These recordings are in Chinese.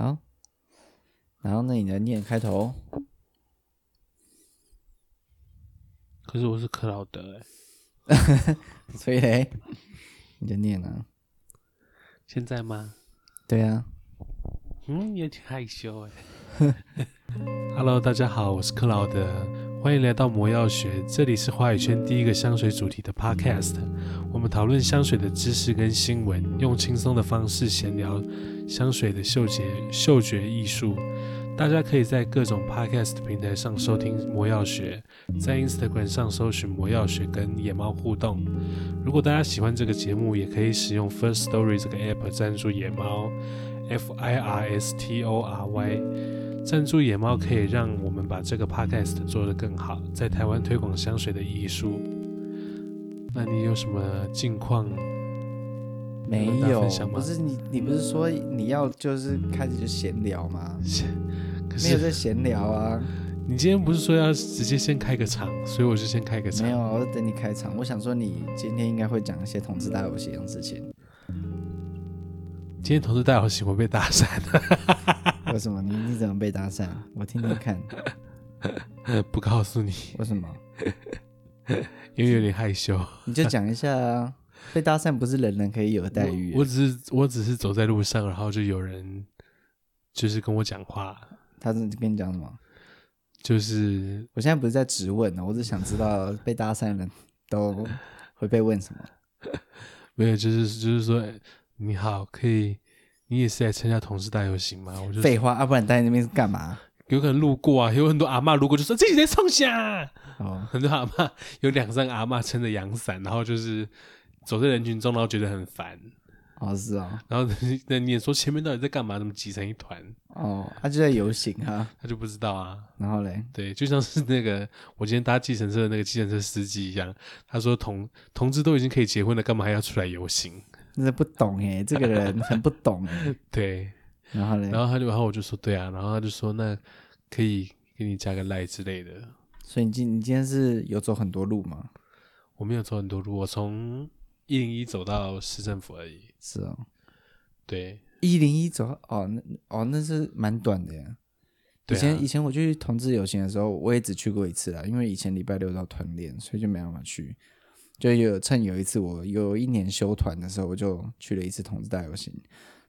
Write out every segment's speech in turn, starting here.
好，然后那你来念开头。可是我是克劳德哎，所以嘞，你就念啊。现在吗？对啊。嗯，有点害羞哎。Hello，大家好，我是克劳德，欢迎来到魔药学，这里是华语圈第一个香水主题的 Podcast。我们讨论香水的知识跟新闻，用轻松的方式闲聊香水的嗅觉嗅觉艺术。大家可以在各种 Podcast 平台上收听魔药学，在 Instagram 上搜寻魔药学跟野猫互动。如果大家喜欢这个节目，也可以使用 First Story 这个 App 赞助野猫，F I R S T O R Y。赞助野猫可以让我们把这个 Podcast 做得更好，在台湾推广香水的艺术。那你有什么近况？没有，不是你，你不是说你要就是开始就闲聊吗？可是没有在闲聊啊！你今天不是说要直接先开个场，所以我就先开个场。没有，我等你开场。我想说你今天应该会讲一些同志大游行的事情。今天同志大游行我被打散了，为什么？你你怎么被搭讪？我听听看。不告诉你。为什么？因为有点害羞。你就讲一下啊！被搭讪不是人人可以有的待遇。我只是我只是走在路上，然后就有人就是跟我讲话。他跟你讲什么？就是我现在不是在质问呢，我只想知道被搭讪的人都会被问什么。没有，就是就是说你好，可以，你也是来参加同事大游行吗？我就废话，要、啊、不然你待在那边是干嘛？有可能路过啊，有很多阿嬷路过就说这几天冲下哦，很多阿嬷有两三个阿嬷撑着阳伞，然后就是走在人群中，然后觉得很烦。哦，是啊、哦，然后那你也说前面到底在干嘛？怎么挤成一团？哦，他就在游行哈，他就不知道啊。然后嘞，对，就像是那个我今天搭计程车的那个计程车司机一样，他说同同志都已经可以结婚了，干嘛还要出来游行？真的不懂哎，这个人很不懂哎。对，然后嘞，然后他就然后我就说对啊，然后他就说那可以给你加个赖之类的。所以你今你今天是有走很多路吗？我没有走很多路，我从一零一走到市政府而已。是哦，对，一零一走哦，那哦那是蛮短的呀。以前、啊、以前我去同志游行的时候，我也只去过一次啦，因为以前礼拜六到团练，所以就没办法去。就有趁有一次我有一年休团的时候，我就去了一次同志大游行。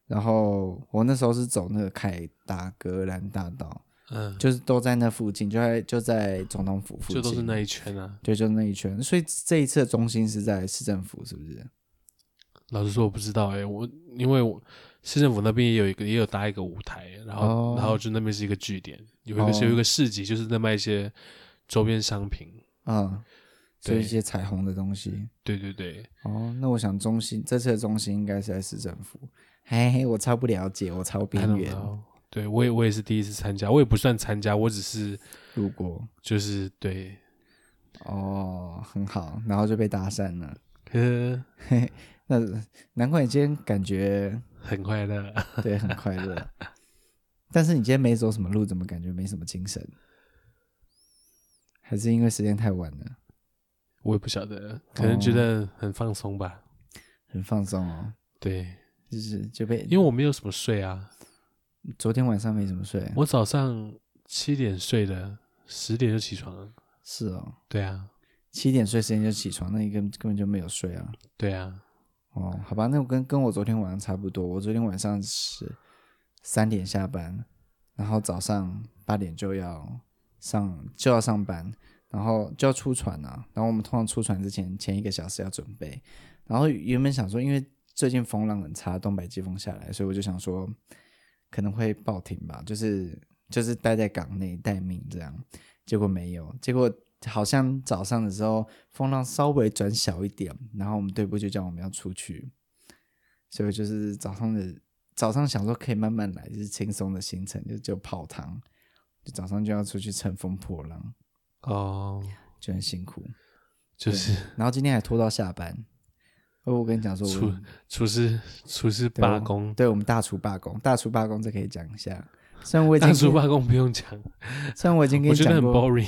然后我那时候是走那个凯达格兰大道，嗯，就是都在那附近，就在就在总统府附近，就都是那一圈啊，对，就是那一圈。所以这一次的中心是在市政府，是不是？老实说，我不知道哎、欸，我因为我市政府那边也有一个，也有搭一个舞台，然后、哦、然后就那边是一个据点，有一个、哦、有一个市集，就是在卖一些周边商品，嗯，就一些彩虹的东西。对对对。哦，那我想中心这次的中心应该是在市政府。嘿嘿，我超不了解，我超边缘。对，我也我也是第一次参加，我也不算参加，我只是路过，就是对。哦，很好，然后就被搭讪了。呵，嘿。那难怪你今天感觉很快乐，对，很快乐。但是你今天没走什么路，怎么感觉没什么精神？还是因为时间太晚了？我也不晓得，可能觉得很放松吧。很放松哦。对，就是就被，因为我没有什么睡啊。昨天晚上没怎么睡。我早上七点睡的，十点就起床了。是哦。对啊。七点睡，十点就起床，那你根根本就没有睡啊。对啊。哦，好吧，那我跟跟我昨天晚上差不多。我昨天晚上是三点下班，然后早上八点就要上就要上班，然后就要出船啊。然后我们通常出船之前前一个小时要准备。然后原本想说，因为最近风浪很差，东北季风下来，所以我就想说可能会报停吧，就是就是待在港内待命这样。结果没有，结果。好像早上的时候风浪稍微转小一点，然后我们队部就叫我们要出去，所以就是早上的早上想说可以慢慢来，就是轻松的行程，就就泡汤，就早上就要出去乘风破浪，哦，就很辛苦，就是，然后今天还拖到下班，哦，我跟你讲说厨厨师厨师罢工，对，对我们大厨罢工，大厨罢工这可以讲一下。虽然我已经大厨罢工不用讲，虽然我已经 跟你讲很 boring。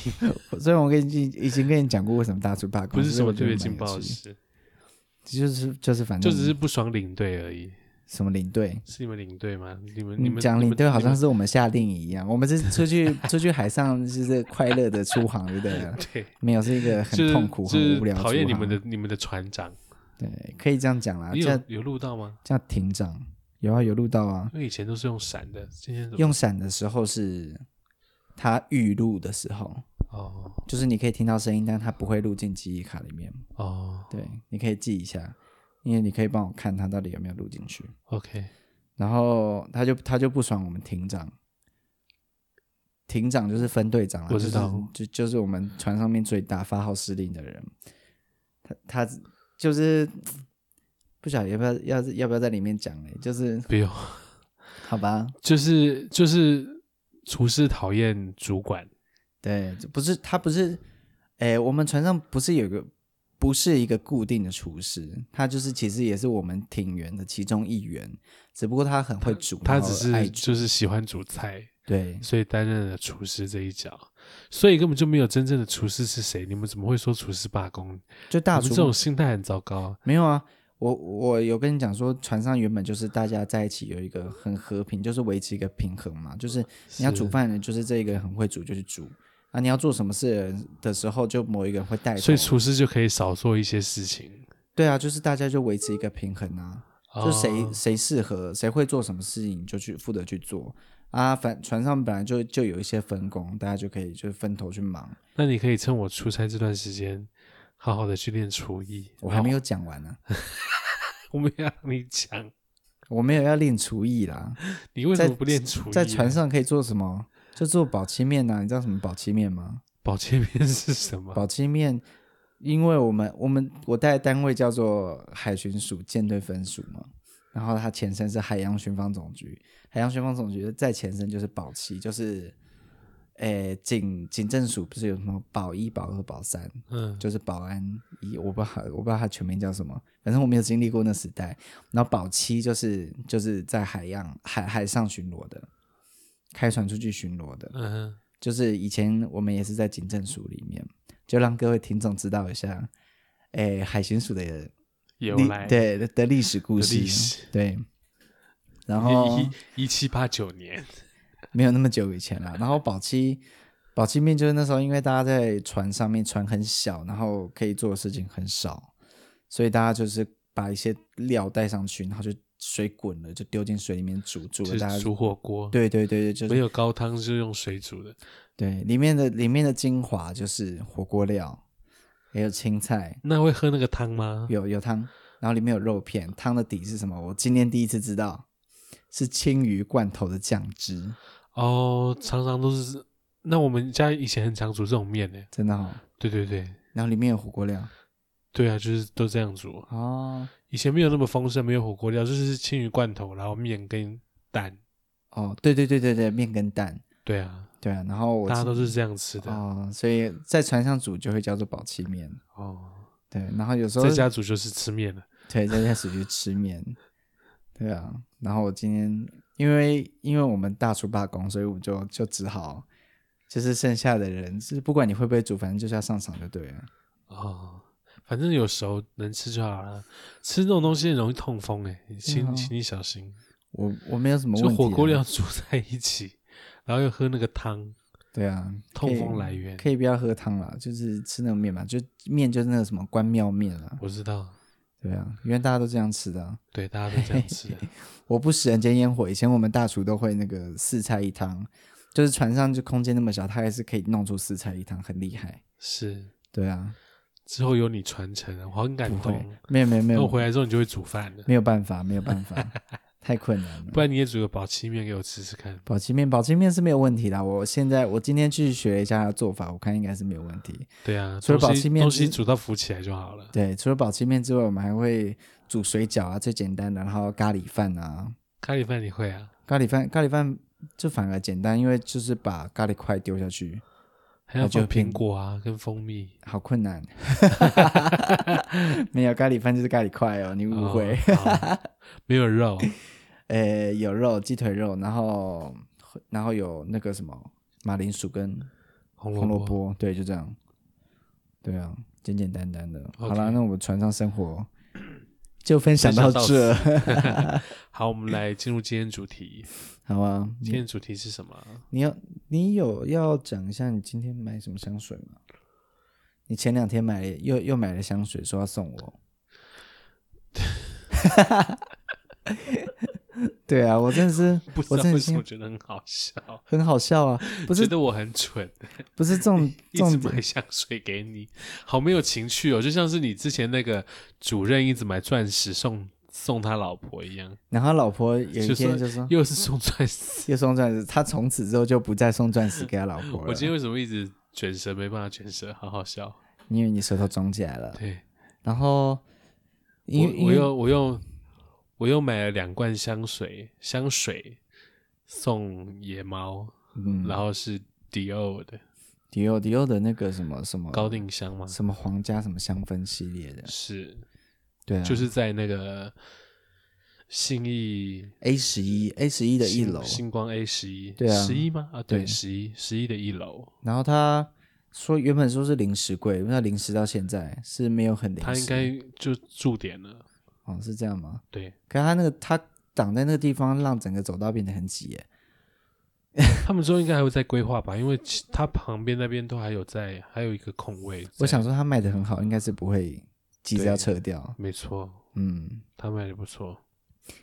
虽然我跟你已经跟你讲过为什么大厨罢工，不是什么特别劲爆的事，就是就是反正就只是不爽领队而已。什么领队？是你们领队吗？你们你们讲领队好像是是我们下令一样，我们是出去 出去海上就是快乐的出航，对不对？对，没有是一个很痛苦、就是很无聊。讨厌你们的你们的船长。对，可以这样讲啦。你有叫有录到吗？叫艇长，有啊，有录到啊。因为以前都是用闪的，今天用闪的时候是他预录的时候。哦，就是你可以听到声音，但它不会录进记忆卡里面。哦，对，你可以记一下，因为你可以帮我看他到底有没有录进去。OK，然后他就他就不爽我们艇长，艇长就是分队长啦，我知道，就是、就就是我们船上面最大发号施令的人。他他就是不晓得要不要要要不要在里面讲呢？就是不用，好吧，就是就是厨师讨厌主管。对，不是他不是，诶，我们船上不是有个不是一个固定的厨师，他就是其实也是我们艇员的其中一员，只不过他很会煮，他，他只是就是喜欢煮菜，对，所以担任了厨师这一角，所以根本就没有真正的厨师是谁？你们怎么会说厨师罢工？就大厨这种心态很糟糕。没有啊，我我有跟你讲说，船上原本就是大家在一起有一个很和平，就是维持一个平衡嘛，就是你要煮饭的，就是这个很会煮就是煮。啊，你要做什么事的时候，就某一个人会带头，所以厨师就可以少做一些事情。对啊，就是大家就维持一个平衡啊，哦、就谁谁适合，谁会做什么事情，就去负责去做啊。反船上本来就就有一些分工，大家就可以就分头去忙。那你可以趁我出差这段时间，好好的去练厨艺。我还没有讲完呢、啊，我没有让你讲，我没有要练厨艺啦。你为什么不练厨艺、啊？在船上可以做什么？就做保漆面呐，你知道什么保漆面吗？保漆面是什么？保漆面，因为我们我们我带的单位叫做海巡署舰队分署嘛，然后它前身是海洋巡防总局，海洋巡防总局再前身就是保漆，就是，诶警警政署不是有什么保一、保二、保三，嗯，就是保安一，我不知道我不知道它全名叫什么，反正我没有经历过那时代。然后保漆就是就是在海洋海海上巡逻的。开船出去巡逻的，嗯哼，就是以前我们也是在警政署里面，就让各位听众知道一下，诶，海巡署的由来，对的历史故事，历史对。然后一七八九年，没有那么久以前了。然后宝期，宝期面就是那时候，因为大家在船上面，船很小，然后可以做的事情很少，所以大家就是把一些料带上去，然后就。水滚了就丢进水里面煮，煮了大家煮火锅。对对对对，就是没有高汤，是用水煮的。对，里面的里面的精华就是火锅料，还有青菜。那会喝那个汤吗？有有汤，然后里面有肉片。汤的底是什么？我今天第一次知道，是青鱼罐头的酱汁。哦，常常都是。那我们家以前很常煮这种面呢，真的哦。对对对，然后里面有火锅料。对啊，就是都这样煮哦。以前没有那么丰盛，没有火锅料，就是青鱼罐头，然后面跟蛋。哦，对对对对对，面跟蛋。对啊，对啊，然后我大家都是这样吃的哦，所以在船上煮就会叫做宝气面哦。对，然后有时候在家煮就是吃面了。对，在家煮就吃面。对啊，然后我今天因为因为我们大厨罢工，所以我就就只好就是剩下的人，就是不管你会不会煮，反正就是要上场就对了。哦。反正有熟能吃就好了，吃这种东西容易痛风哎，请、嗯、请你小心。我我没有什么问题、啊，就火锅料煮在一起，然后又喝那个汤，对啊，痛风来源可以不要喝汤了，就是吃那种面嘛，就面就是那个什么关庙面啊。我知道，对啊，因为大家都这样吃的、啊，对，大家都这样吃的。我不食人间烟火，以前我们大厨都会那个四菜一汤，就是船上就空间那么小，他还是可以弄出四菜一汤，很厉害。是，对啊。之后有你传承，我很感动。没有没有没有，我回来之后你就会煮饭了。没有办法，没有办法，太困难了。不然你也煮个宝漆面给我吃吃看。宝漆面，宝漆面是没有问题的。我现在我今天去学一下做法，我看应该是没有问题。对啊，除了宝漆面，东西煮到浮起来就好了。对，除了宝漆面之外，我们还会煮水饺啊，最简单的，然后咖喱饭啊。咖喱饭你会啊？咖喱饭，咖喱饭就反而简单，因为就是把咖喱块丢下去。还要放苹果啊，跟蜂蜜，好困难。没有咖喱饭就是咖喱块哦，你误会。哦、没有肉，呃、欸，有肉，鸡腿肉，然后然后有那个什么马铃薯跟红萝卜，对，就这样。对啊，简简单单的。好啦，那我们船上生活就分享到这。好，我们来进入今天主题。好啊，今天主题是什么？你要你有要讲一下你今天买什么香水吗？你前两天买了又又买了香水，说要送我。对啊，我真的是，不知道为什么觉得很好笑，很好笑啊！不是觉得我很蠢，不是这种一直买香水给你，好没有情趣哦，就像是你之前那个主任一直买钻石送送他老婆一样。然后他老婆有一天就说，又是送钻石，又送钻石，他从此之后就不再送钻石给他老婆了。我今天为什么一直卷舌没办法卷舌？好好笑，因为你舌头肿起来了。对，然后因为我我又我又。我又买了两罐香水，香水送野猫，嗯，然后是迪奥的，迪奥迪奥的那个什么什么高定香吗？什么皇家什么香氛系列的？是，对啊，就是在那个信义 A 十一 A 十一的一楼，星光 A 十一，对啊，十一吗？啊，对，十一十一的一楼。然后他说原本说是零食柜，因为他临时到现在是没有很零食，他应该就驻点了。哦，是这样吗？对，可是他那个他挡在那个地方，让整个走道变得很挤耶。他们说应该还会再规划吧，因为他旁边那边都还有在，还有一个空位。我想说他卖的很好，应该是不会急着要撤掉。没错，嗯，他卖的不错。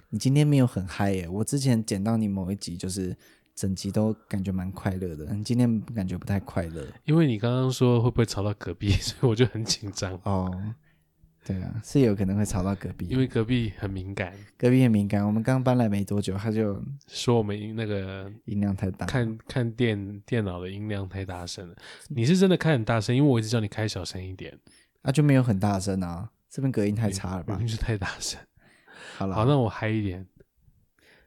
你今天没有很嗨耶？我之前捡到你某一集，就是整集都感觉蛮快乐的。你今天感觉不太快乐，因为你刚刚说会不会吵到隔壁，所以我就很紧张。哦。对啊，是有可能会吵到隔壁，因为隔壁很敏感。隔壁很敏感，我们刚搬来没多久，他就说我们那个音量太大，看看电电脑的音量太大声了。你是真的开很大声，因为我一直叫你开小声一点，啊就没有很大声啊，这边隔音太差了吧？肯定是太大声。好了，好，那我嗨一点。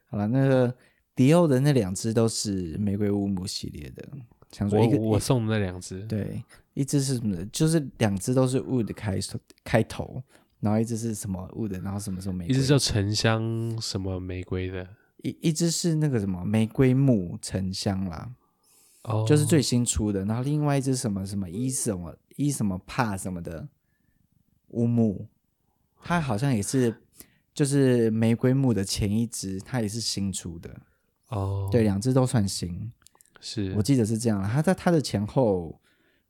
好了，那个迪奥的那两只都是玫瑰乌木系列的，想说一个我我送的那两只，对。一只是什么？就是两只都是 wood 开开头，然后一只是什么 wood，然后什么什么玫瑰，一只叫沉香什么玫瑰的，一一只是那个什么玫瑰木沉香啦，哦，就是最新出的。然后另外一只什么什么一什么一什么帕什么的乌木，它好像也是就是玫瑰木的前一只，它也是新出的。哦，对，两只都算新，是我记得是这样。它在它的前后。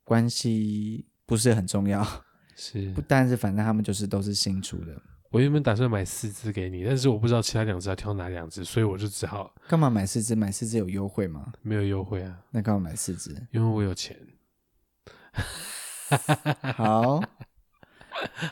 关系不是很重要，是，不但是反正他们就是都是新出的。我原本打算买四只给你，但是我不知道其他两只要挑哪两只，所以我就只好。干嘛买四只？买四只有优惠吗？没有优惠啊。那干嘛买四只？因为我有钱。好，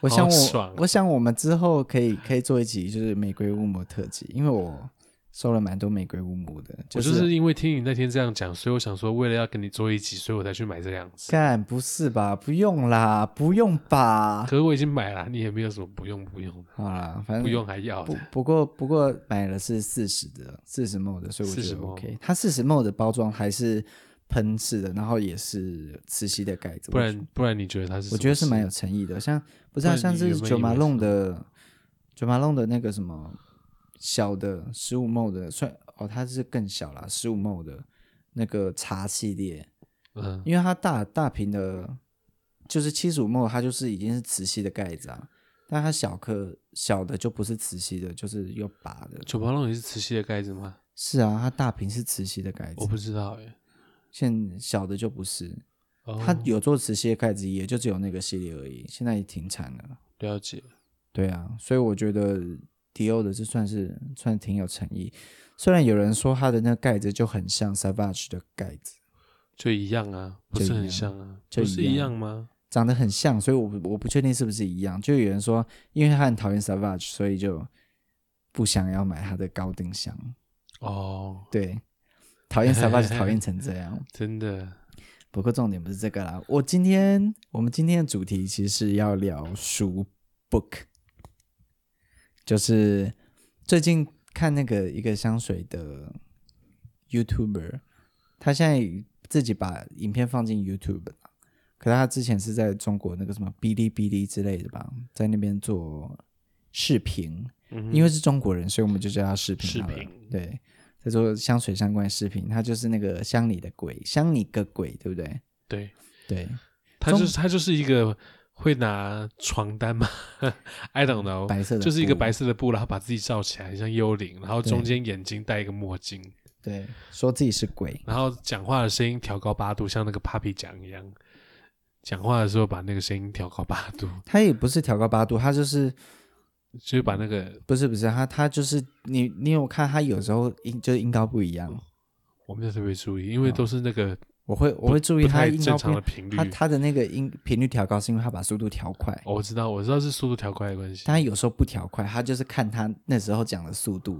我想我爽，我想我们之后可以可以做一集就是玫瑰乌木特辑，因为我。收了蛮多玫瑰乌木的，就是、我就是因为听你那天这样讲，所以我想说，为了要跟你做一集，所以我才去买这样子。干，不是吧？不用啦，不用吧？可是我已经买了，你也没有什么不用不用的。好啦，反正不用还要不。不过不过买了是四十的，四十 ml 的，所以我觉得 OK。它四十 ml 的包装还是喷式的，然后也是磁吸的盖子。不然不然你觉得它是？我觉得是蛮有诚意的，像不是、啊、像是九马弄的九马弄的那个什么小的十五 ml 的算。哦，它是更小啦，十五 ml 的那个茶系列，嗯，因为它大大瓶的，就是七十五 ml，它就是已经是磁吸的盖子啊，但它小颗小的就不是磁吸的，就是有拔的。九八龙也是磁吸的盖子吗？是啊，它大瓶是磁吸的盖子。我不知道哎，现小的就不是，哦、它有做磁吸的盖子，也就只有那个系列而已，现在也停产了。了解，对啊，所以我觉得迪欧的这算是算挺有诚意。虽然有人说它的那个盖子就很像 Savage 的盖子，就一样啊，不是很像啊，就不是一样吗？长得很像，所以我我不确定是不是一样。就有人说，因为他很讨厌 Savage，所以就不想要买他的高定箱。哦，对，讨厌 Savage 讨厌成这样，真的。不过重点不是这个啦，我今天我们今天的主题其实是要聊书 book，就是最近。看那个一个香水的 YouTuber，他现在自己把影片放进 YouTube 了，可是他之前是在中国那个什么哔哩哔哩之类的吧，在那边做视频，嗯，因为是中国人，所以我们就叫他视频。视频对，在做香水相关的视频，他就是那个香里的鬼，香你个鬼，对不对？对对，他就是他就是一个会拿床单吗？I don't know，白色的就是一个白色的布，然后把自己罩起来，像幽灵，然后中间眼睛戴一个墨镜，对，说自己是鬼，然后讲话的声音调高八度，像那个 Papi 讲一样，讲话的时候把那个声音调高八度。他也不是调高八度，他就是就是把那个不是不是他他就是你你有看他有时候音就是音高不一样，我没有特别注意，因为都是那个。我会我会注意它音高正常的频率，它它的那个音频率调高是因为它把速度调快。哦，我知道，我知道是速度调快的关系。但他有时候不调快，他就是看他那时候讲的速度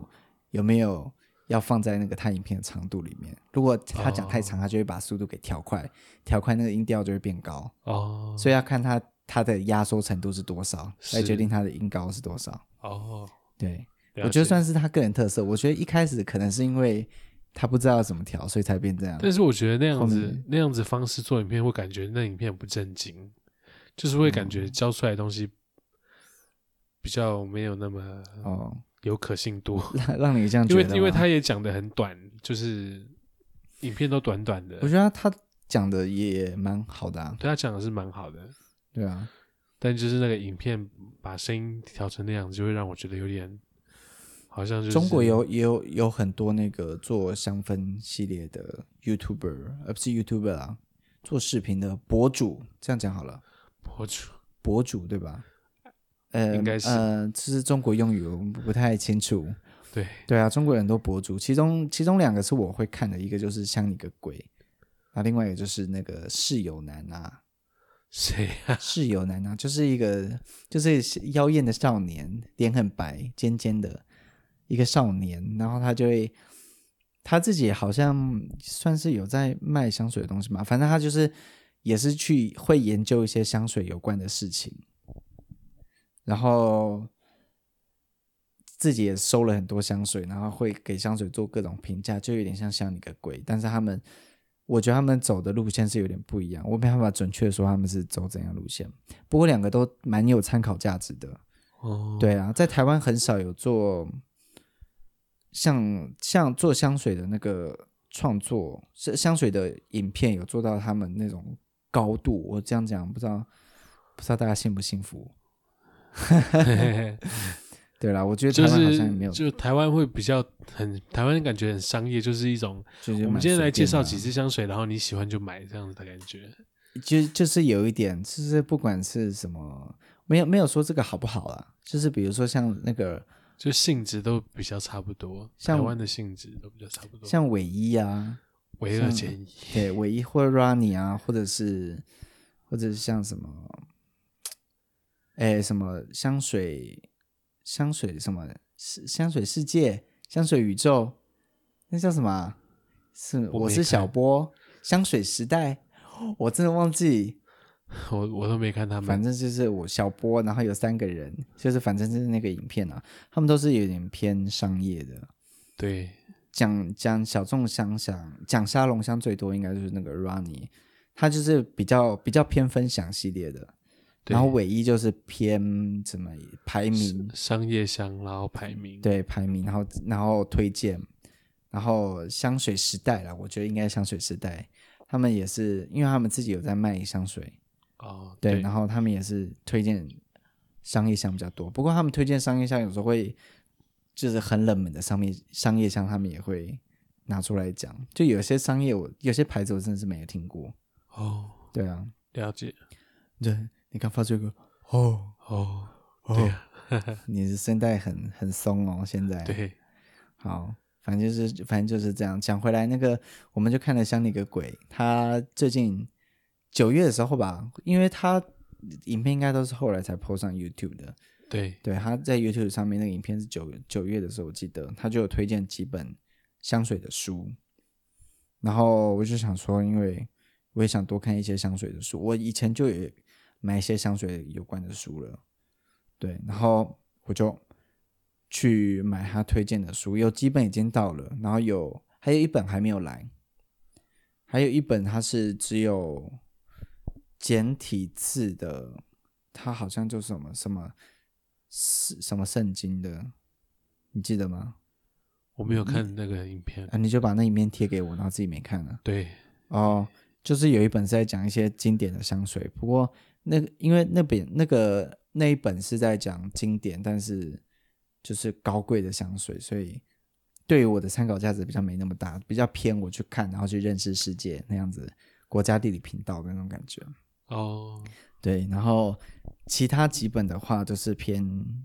有没有要放在那个他影片的长度里面。如果他讲太长，他就会把速度给调快，调快那个音调就会变高。哦，所以要看他他的压缩程度是多少，来决定他的音高是多少。哦，对，我觉得算是他个人特色。我觉得一开始可能是因为。他不知道怎么调，所以才变这样。但是我觉得那样子那样子方式做影片，会感觉那影片不正经，就是会感觉教出来的东西比较没有那么哦有可信度。哦、让让你这样觉得，因为因为他也讲的很短，就是影片都短短的。我觉得他讲的也蛮好的啊，对他讲的是蛮好的，对啊。但就是那个影片把声音调成那样子，就会让我觉得有点。好像就是中国有也有有很多那个做香氛系列的 YouTuber，而不是 YouTuber 啊，做视频的博主，这样讲好了。博主，博主对吧？呃，应该是呃，这是中国用语，我们不太清楚。对对啊，中国人都博主，其中其中两个是我会看的，一个就是像你个鬼，那另外一个就是那个室友男啊。谁啊？室友男啊，就是一个就是妖艳的少年，脸很白，尖尖的。一个少年，然后他就会，他自己好像算是有在卖香水的东西嘛，反正他就是也是去会研究一些香水有关的事情，然后自己也收了很多香水，然后会给香水做各种评价，就有点像像你个鬼，但是他们，我觉得他们走的路线是有点不一样，我没办法准确说他们是走怎样路线，不过两个都蛮有参考价值的。哦，对啊，在台湾很少有做。像像做香水的那个创作，是香水的影片有做到他们那种高度。我这样讲，不知道不知道大家幸不幸福？对啦，我觉得台湾好像也没有，就是、就台湾会比较很台湾感觉很商业，就是一种就是我们今天来介绍几支香水，然后你喜欢就买这样子的感觉。就就是有一点，就是不管是什么，没有没有说这个好不好啦，就是比如说像那个。就性质都比较差不多，像台湾的性质都比较差不多，像尾一啊，尾二减一，对，尾一或者 Rani 啊，或者是或者是像什么，哎，什么香水香水什么香水世界香水宇宙，那叫什么？是我，我是小波香水时代，我真的忘记。我我都没看他们，反正就是我小波，然后有三个人，就是反正就是那个影片啊，他们都是有点偏商业的，对，讲讲小众香香，讲沙龙香最多应该就是那个 Rani，他就是比较比较偏分享系列的，然后尾一就是偏怎么排名商业香，然后排名，对排名，然后然后推荐，然后香水时代啦，我觉得应该香水时代，他们也是因为他们自己有在卖香水。哦，对，然后他们也是推荐商业项比较多，不过他们推荐商业项有时候会就是很冷门的商业商业项，他们也会拿出来讲。就有些商业我有些牌子我真的是没有听过。哦，对啊，了解。对，你刚发这个，哦哦，对啊，你的声带很很松哦，现在。对，好，反正就是反正就是这样。讲回来，那个我们就看了像那个鬼，他最近。九月的时候吧，因为他影片应该都是后来才 po 上 YouTube 的。对，对，他在 YouTube 上面那个影片是九九月的时候，我记得他就有推荐几本香水的书。然后我就想说，因为我也想多看一些香水的书，我以前就有买一些香水有关的书了。对，然后我就去买他推荐的书，有几本已经到了，然后有还有一本还没有来，还有一本它是只有。简体字的，它好像就是什么什么是什么圣经的，你记得吗？我没有看那个影片啊，你就把那影片贴给我，然后自己没看了。对，哦，就是有一本是在讲一些经典的香水，不过那个因为那本那个那一本是在讲经典，但是就是高贵的香水，所以对于我的参考价值比较没那么大，比较偏我去看，然后去认识世界那样子。国家地理频道的那种感觉哦对，然后其他几本的话都是偏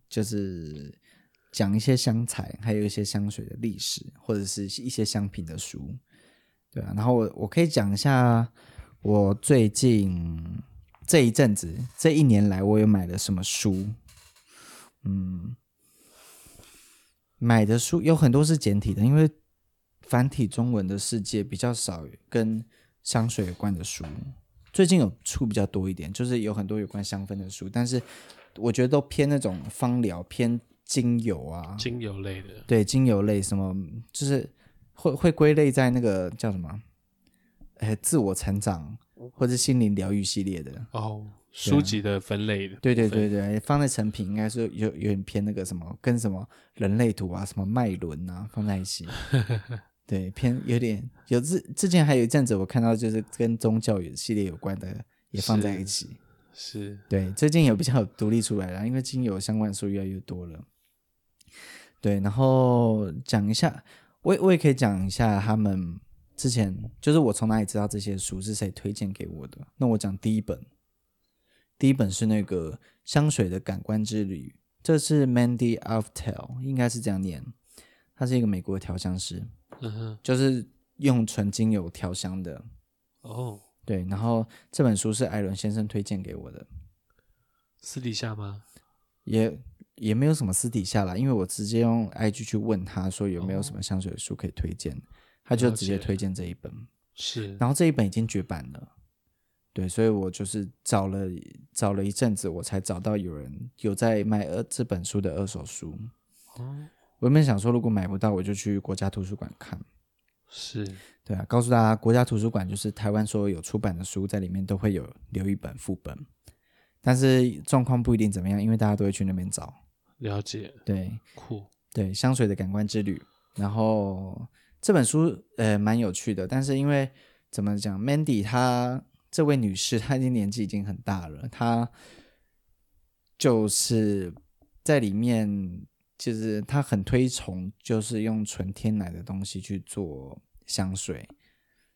就是讲一些香材，还有一些香水的历史，或者是一些香品的书，对啊。然后我我可以讲一下我最近这一阵子这一年来我有买了什么书，嗯，买的书有很多是简体的，因为繁体中文的世界比较少跟。香水有关的书，最近有出比较多一点，就是有很多有关香氛的书，但是我觉得都偏那种芳疗，偏精油啊，精油类的，对，精油类什么，就是会会归类在那个叫什么，哎，自我成长或者心灵疗愈系列的哦，书籍的分类的，对对对对，放在成品应该是有有点偏那个什么，跟什么人类图啊，什么脉轮啊放在一起。对，偏有点有之之前还有一阵子，我看到就是跟宗教有系列有关的也放在一起。是，是对，最近有比较独立出来了，因为精油相关的书越来越多了。对，然后讲一下，我我也可以讲一下他们之前就是我从哪里知道这些书是谁推荐给我的。那我讲第一本，第一本是那个香水的感官之旅，这是 Mandy a f t e l 应该是这样念，他是一个美国的调香师。嗯哼，就是用纯精油调香的哦。对，然后这本书是艾伦先生推荐给我的。私底下吗？也也没有什么私底下啦，因为我直接用 IG 去问他说有没有什么香水书可以推荐，哦、他就直接推荐这一本。是，然后这一本已经绝版了。对，所以我就是找了找了一阵子，我才找到有人有在卖二这本书的二手书。哦。我原本想说，如果买不到，我就去国家图书馆看。是，对啊，告诉大家，国家图书馆就是台湾所有有出版的书，在里面都会有留一本副本，但是状况不一定怎么样，因为大家都会去那边找。了解，对，酷，对，香水的感官之旅。然后这本书呃蛮有趣的，但是因为怎么讲，Mandy 她这位女士她已经年纪已经很大了，她就是在里面。其实他很推崇，就是用纯天然的东西去做香水，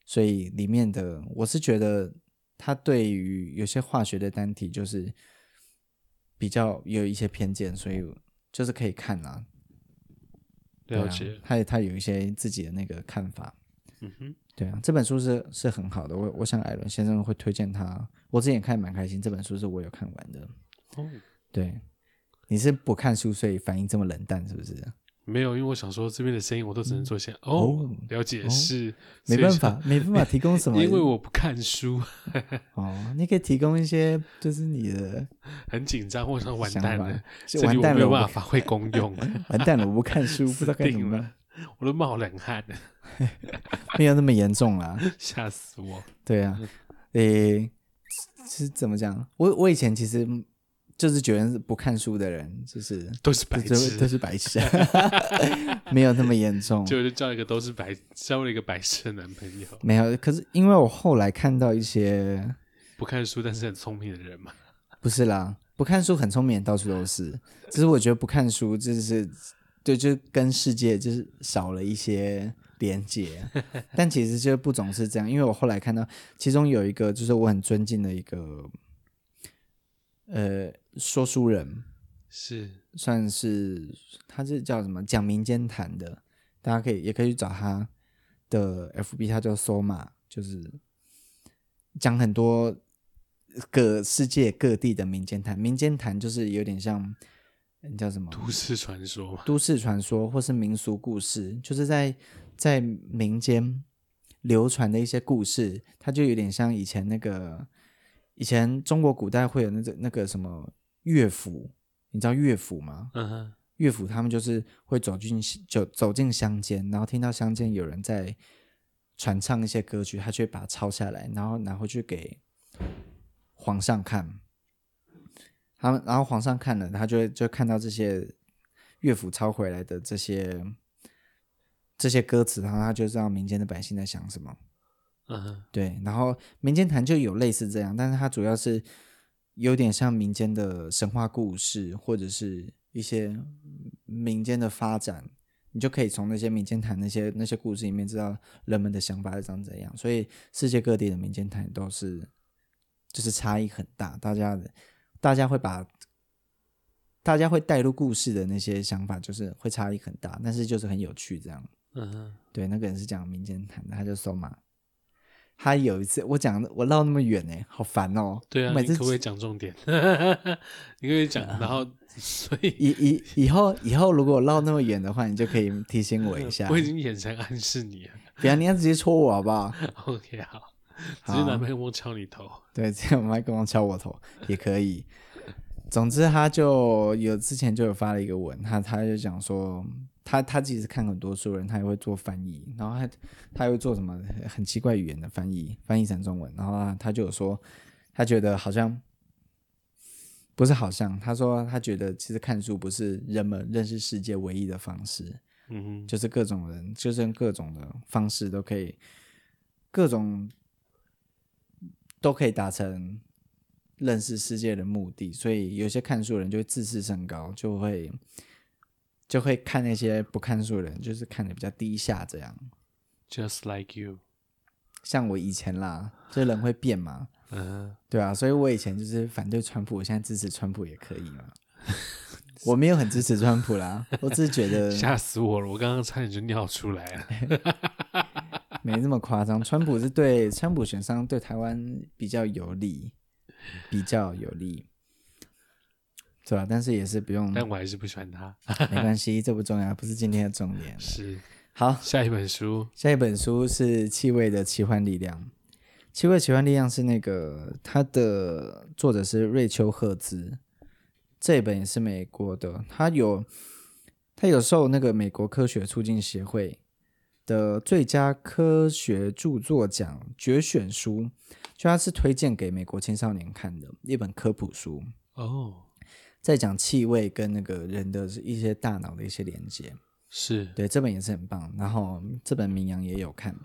所以里面的我是觉得他对于有些化学的单体就是比较有一些偏见，所以就是可以看啊，了解，他、啊、他有一些自己的那个看法，嗯哼，对啊，这本书是是很好的，我我想艾伦先生会推荐他，我之前看蛮开心，这本书是我有看完的，哦，对。你是不看书，所以反应这么冷淡，是不是？没有，因为我想说这边的声音我都只能做些、嗯、哦，了解、哦、是没办法，没办法提供什么，因为我不看书。哦，你可以提供一些，就是你的很紧张，或者说完蛋了，完蛋了，没有办法发挥功用，完蛋了，我不看书，不知道该怎么办，我都冒冷汗了，没有那么严重啦，吓死我。对啊，诶，是怎么讲？我我以前其实。就是觉得不看书的人，就是都是白痴，都是白痴，没有那么严重。就是交一个都是白，交了一个白痴的男朋友。没有，可是因为我后来看到一些不看书但是很聪明的人嘛。不是啦，不看书很聪明，到处都是。只是我觉得不看书就是，对，就跟世界就是少了一些连接。但其实就不总是这样，因为我后来看到其中有一个，就是我很尊敬的一个，呃。说书人。是。算是他是叫什么讲民间谈的，大家可以也可以去找他的 FB，他叫 Soma，就是讲很多各世界各地的民间谈。民间谈就是有点像叫什么？都市传说，都市传说或是民俗故事，就是在在民间流传的一些故事，它就有点像以前那个以前中国古代会有那个那个什么。乐府，你知道乐府吗？嗯哼，乐府他们就是会走进就走进乡间，然后听到乡间有人在传唱一些歌曲，他就会把它抄下来，然后拿回去给皇上看。他们然后皇上看了，他就会就看到这些乐府抄回来的这些这些歌词，然后他就知道民间的百姓在想什么。嗯哼，对，然后民间谈就有类似这样，但是它主要是。有点像民间的神话故事，或者是一些民间的发展，你就可以从那些民间谈那些那些故事里面知道人们的想法是长怎样。所以世界各地的民间谈都是就是差异很大，大家的大家会把大家会带入故事的那些想法，就是会差异很大，但是就是很有趣这样。嗯哼，对，那个人是讲民间谈的，他就说嘛。他有一次，我讲我绕那么远呢，好烦哦。对啊，每次你可不可以讲重点？你可以讲，然后所以以以以后以后如果我绕那么远的话，你就可以提醒我一下。我已经眼神暗示你了，不要，你要直接戳我好不好？OK，好，直接拿麦克风敲你头。对，直接拿麦克风敲我头也可以。总之，他就有之前就有发了一个文，他他就讲说。他他自己是看很多书人，他也会做翻译，然后他他又做什么很奇怪语言的翻译，翻译成中文。然后他，他就有说，他觉得好像不是好像，他说他觉得其实看书不是人们认识世界唯一的方式，嗯哼，就是各种人，就是各种的方式都可以，各种都可以达成认识世界的目的。所以有些看书人就会自视甚高，就会。就会看那些不看书的人，就是看的比较低下，这样。Just like you，像我以前啦，这人会变嘛，嗯，对啊，所以我以前就是反对川普，我现在支持川普也可以嘛。我没有很支持川普啦，我只是觉得 吓死我了，我刚刚差点就尿出来了，没那么夸张。川普是对川普选上对台湾比较有利，比较有利。对吧？但是也是不用，但我还是不喜欢他。没关系，这不重要，不是今天的重点。是，好，下一本书，下一本书是《气味的奇幻力量》。《气味奇幻力量》是那个它的作者是瑞秋·赫兹，这一本也是美国的。他有他有受那个美国科学促进协会的最佳科学著作奖决选书，就他是推荐给美国青少年看的一本科普书哦。在讲气味跟那个人的一些大脑的一些连接，是对这本也是很棒。然后这本明扬也有看，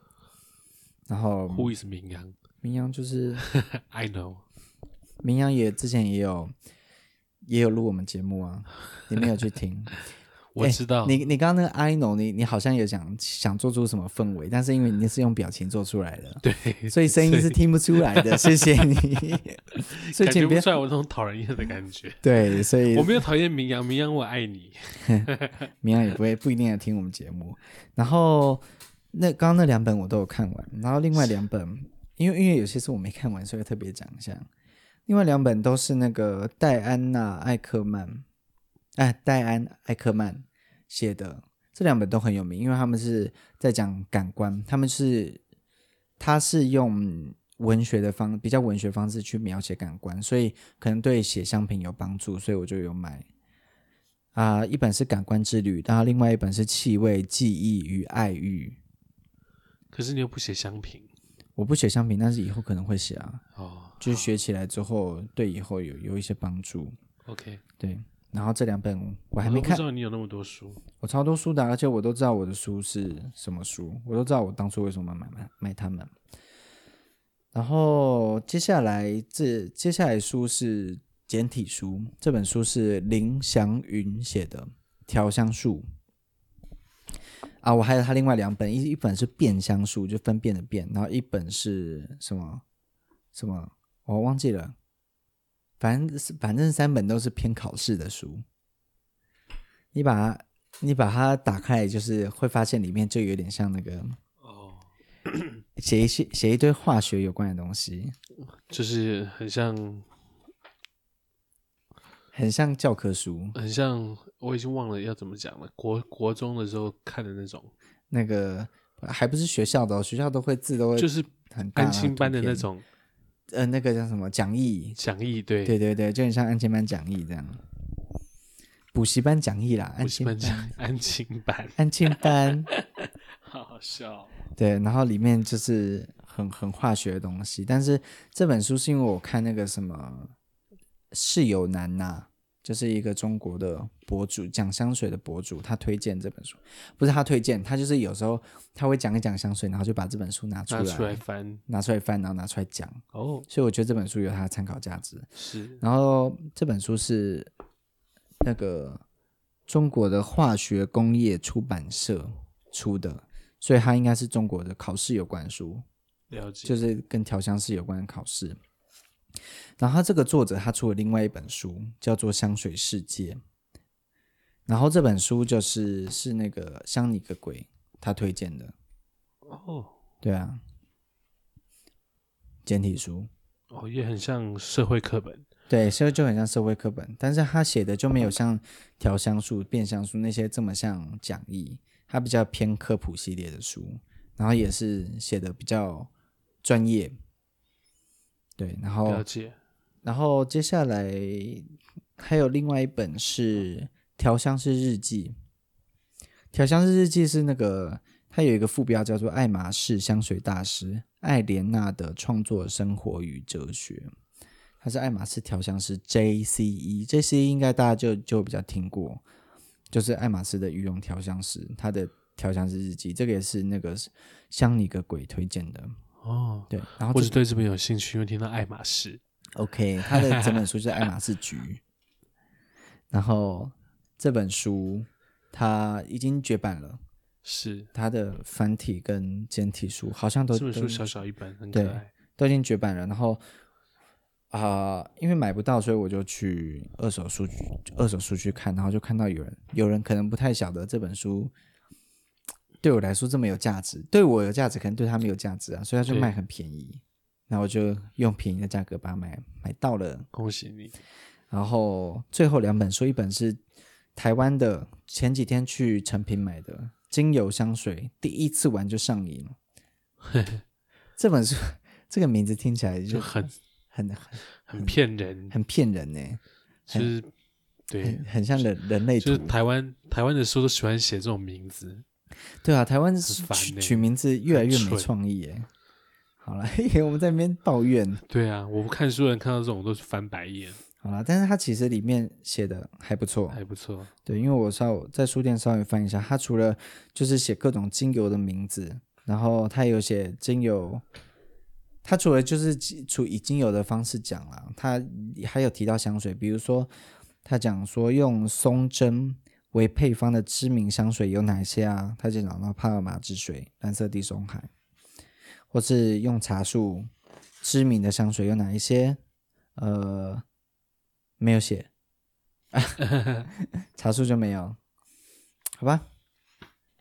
然后 Who is 明扬？明扬就是 I know，明扬也之前也有也有录我们节目啊，你没有去听。我知道，欸、你你刚刚那个 I know，你你好像有想想做出什么氛围，但是因为你是用表情做出来的，对，所以声音是听不出来的。谢谢你，所以感觉不出来我那种讨人厌的感觉。对，所以我没有讨厌明阳，明阳我爱你。明阳也不会不一定要听我们节目。然后那刚刚那两本我都有看完，然后另外两本，因为因为有些是我没看完，所以特别讲一下。另外两本都是那个戴安娜·艾克曼，哎，戴安·艾克曼。写的这两本都很有名，因为他们是在讲感官，他们是他是用文学的方比较文学方式去描写感官，所以可能对写香品有帮助，所以我就有买啊、呃，一本是《感官之旅》，然后另外一本是《气味、记忆与爱欲》。可是你又不写香品，我不写香品，但是以后可能会写啊。哦，就是学起来之后，对以后有有一些帮助。OK，对。然后这两本我还没看，我不知道你有那么多书，我超多书的，而且我都知道我的书是什么书，我都知道我当初为什么买买买它们。然后接下来这接下来书是简体书，这本书是林祥云写的《调香术》啊，我还有他另外两本，一一本是变香术，就分辨的辨，然后一本是什么什么我忘记了。反正是反正三本都是偏考试的书，你把它你把它打开，就是会发现里面就有点像那个哦，写一些写一堆化学有关的东西，就是很像很像教科书，很像我已经忘了要怎么讲了。国国中的时候看的那种，那个还不是学校的哦，学校都会字都会就是很安心班的那种。呃，那个叫什么讲义？讲义，对，对对对，就很像安亲班讲义这样，补习班讲义啦，安亲班，安亲班，安亲班，好好笑。对，然后里面就是很很化学的东西，但是这本书是因为我看那个什么室友男呐，就是一个中国的博主，讲香水的博主，他推荐这本书，不是他推荐，他就是有时候他会讲一讲香水，然后就把这本书拿出来，拿出来翻，拿出来翻，然后拿出来讲。哦，所以我觉得这本书有它的参考价值。是，然后这本书是那个中国的化学工业出版社出的，所以它应该是中国的考试有关书，了解，就是跟调香师有关的考试。然后他这个作者他出了另外一本书，叫做《香水世界》。然后这本书就是是那个香你个鬼他推荐的。哦，对啊，简体书。哦，也很像社会课本。对，所以就很像社会课本，但是他写的就没有像调香术、变香术那些这么像讲义，他比较偏科普系列的书，然后也是写的比较专业。对，然后了解，然后接下来还有另外一本是《调香师日记》。《调香师日记》是那个，它有一个副标叫做“爱马仕香水大师艾莲娜的创作生活与哲学”。它是爱马仕调香师 JCE，JCE 应该大家就就比较听过，就是爱马仕的御用调香师，他的调香师日记，这个也是那个香你个鬼推荐的。哦，对，然后我是对这本有兴趣，因为听到爱马仕。OK，他的整本书就是爱马仕局，然后这本书它已经绝版了，是它的繁体跟简体书好像都这本书小小一本，很可爱，对，都已经绝版了。然后啊、呃，因为买不到，所以我就去二手书，二手书去看，然后就看到有人，有人可能不太晓得这本书。对我来说这么有价值，对我有价值，可能对他没有价值啊，所以他就卖很便宜，那我就用便宜的价格把它买买到了，恭喜你。然后最后两本书，一本是台湾的，前几天去成品买的精油香水，第一次玩就上瘾。这本书这个名字听起来就，就很很很很骗人，很骗人呢，就是对很，很像人人类，就是台湾台湾的书都喜欢写这种名字。对啊，台湾取取名字越来越没创意耶。好了，我们在那边抱怨。对啊，我不看书的人看到这种都是翻白眼。好了，但是他其实里面写的还不错，还不错。对，因为我稍在书店稍微翻一下，他除了就是写各种精油的名字，然后他有写精油，他除了就是除以精油的方式讲了，他还有提到香水，比如说他讲说用松针。为配方的知名香水有哪些啊？他就讲到帕尔玛之水、蓝色地中海，或是用茶树知名的香水有哪一些？呃，没有写，茶树就没有，好吧？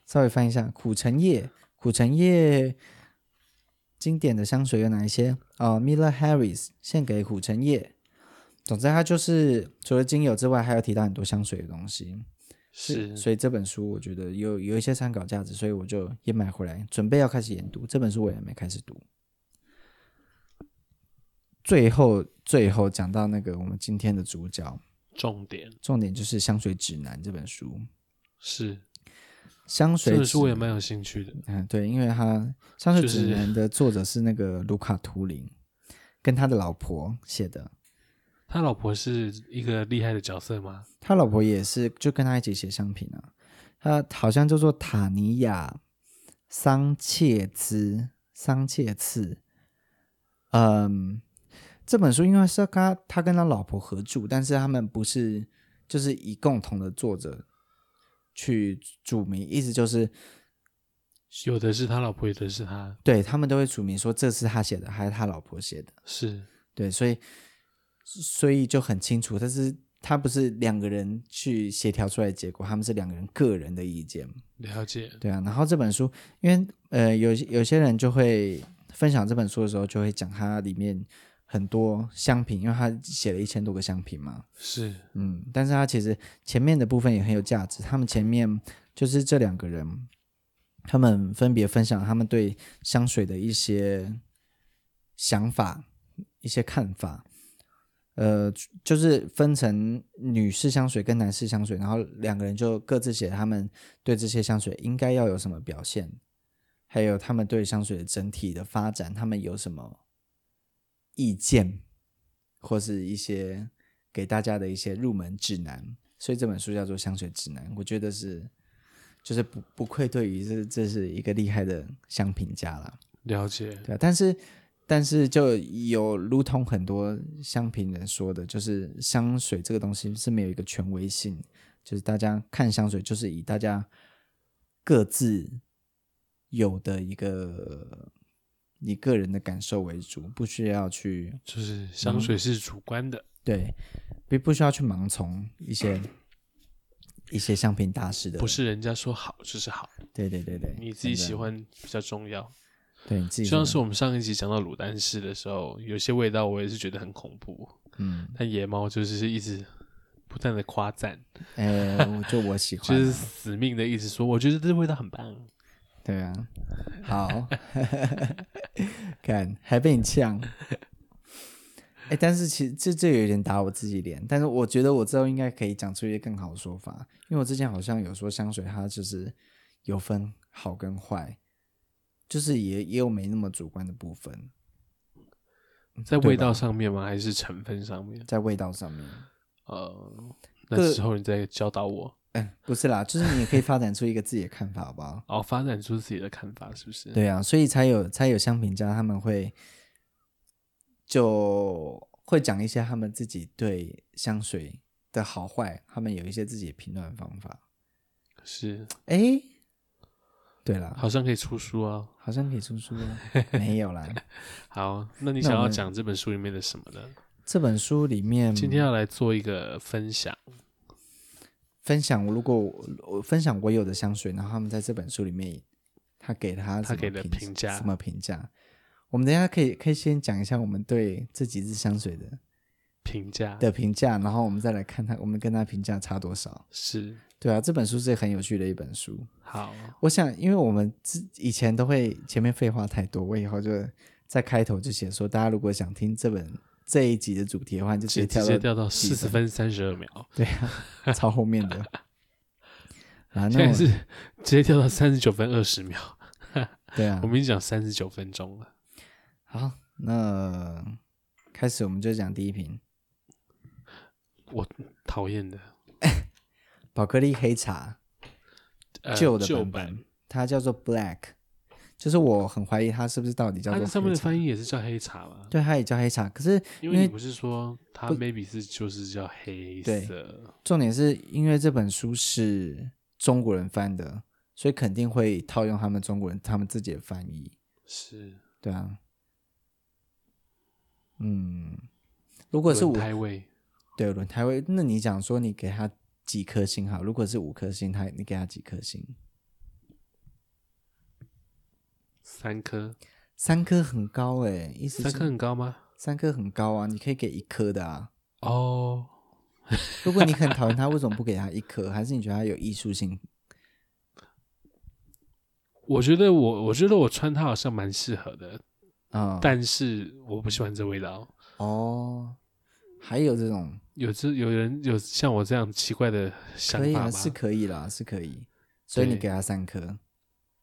稍微翻一下，苦橙叶，苦橙叶经典的香水有哪一些？哦，Miller Harris 献给苦橙叶。总之，它就是除了精油之外，还有提到很多香水的东西。是，所以这本书我觉得有有一些参考价值，所以我就也买回来，准备要开始研读。这本书我也没开始读。最后，最后讲到那个我们今天的主角，重点，重点就是《香水指南》这本书。是，香水这本书我也蛮有兴趣的。嗯，对，因为他《香水指南》的作者是那个卢卡图灵，跟他的老婆写的。他老婆是一个厉害的角色吗？他老婆也是，就跟他一起写商品啊。他好像叫做塔尼亚桑切兹桑切茨。嗯，这本书因为是他他跟他老婆合著，但是他们不是就是以共同的作者去署名，意思就是有的是他老婆，有的是他，对他们都会署名说这是他写的还是他老婆写的，是对，所以。所以就很清楚，但是他不是两个人去协调出来的结果，他们是两个人个人的意见。了解，对啊。然后这本书，因为呃，有有些人就会分享这本书的时候，就会讲它里面很多香品，因为他写了一千多个香品嘛。是，嗯，但是他其实前面的部分也很有价值。他们前面就是这两个人，他们分别分享他们对香水的一些想法、一些看法。呃，就是分成女士香水跟男士香水，然后两个人就各自写他们对这些香水应该要有什么表现，还有他们对香水的整体的发展，他们有什么意见或是一些给大家的一些入门指南，所以这本书叫做《香水指南》。我觉得是，就是不不愧对于这这是一个厉害的香评家了。了解，对啊，但是但是就有如同很多香评人说的，就是香水这个东西是没有一个权威性，就是大家看香水就是以大家各自有的一个。你个人的感受为主，不需要去，就是香水是主观的，对，不不需要去盲从一些一些香品大师的，不是人家说好就是好，对对对对，你自己喜欢比较重要，对，你自己就像是我们上一集讲到鲁丹氏的时候，有些味道我也是觉得很恐怖，嗯，但野猫就是一直不断的夸赞，哎、欸，就我喜欢、啊，就是死命的一直说，我觉得这味道很棒。对啊，好，看还被你呛，哎，但是其实这这有点打我自己脸，但是我觉得我之后应该可以讲出一些更好的说法，因为我之前好像有说香水它就是有分好跟坏，就是也也有没那么主观的部分，在味道上面吗？还是成分上面？在味道上面，呃，那时候你再教导我。嗯，不是啦，就是你也可以发展出一个自己的看法，好不好？哦，发展出自己的看法，是不是？对啊，所以才有才有香评家，他们会就会讲一些他们自己对香水的好坏，他们有一些自己的评断方法。是，哎，对了，好像可以出书啊，好像可以出书啊，没有啦。好，那你想要讲这本书里面的什么呢？这本书里面，今天要来做一个分享。分享，如果我，我分享我有的香水，然后他们在这本书里面，他给他他给的评价什么评价？我们等一下可以可以先讲一下我们对这几支香水的评价的评价，然后我们再来看他，我们跟他评价差多少？是对啊，这本书是很有趣的一本书。好，我想，因为我们之以前都会前面废话太多，我以后就在开头就写说，大家如果想听这本。这一集的主题的话，就直接跳到直接掉到四十分三十二秒。对啊，超后面的。啊，那是直接跳到三十九分二十秒。对啊，我们已经讲三十九分钟了。好，那开始我们就讲第一瓶。我讨厌的 宝格丽黑茶，旧、呃、的版本，它叫做 Black。就是我很怀疑它是不是到底叫做。它上面的翻译也是叫黑茶吗？对，它也叫黑茶。可是因为你不是说它 maybe 是就是叫黑色。重点是因为这本书是中国人翻的，所以肯定会套用他们中国人他们自己的翻译。是，对啊。嗯，如果是五轮胎味，对轮胎味，那你讲说你给他几颗星好？如果是五颗星，他你给他几颗星？三颗，三颗很高哎、欸，意思三颗很高吗？三颗很高啊，你可以给一颗的啊。哦，如果你很讨厌他，为什么不给他一颗？还是你觉得他有艺术性？我觉得我，我觉得我穿它好像蛮适合的啊，嗯、但是我不喜欢这味道。哦，还有这种，有这有人有像我这样奇怪的想法吗？可以啊，是可以啦，是可以。所以你给他三颗，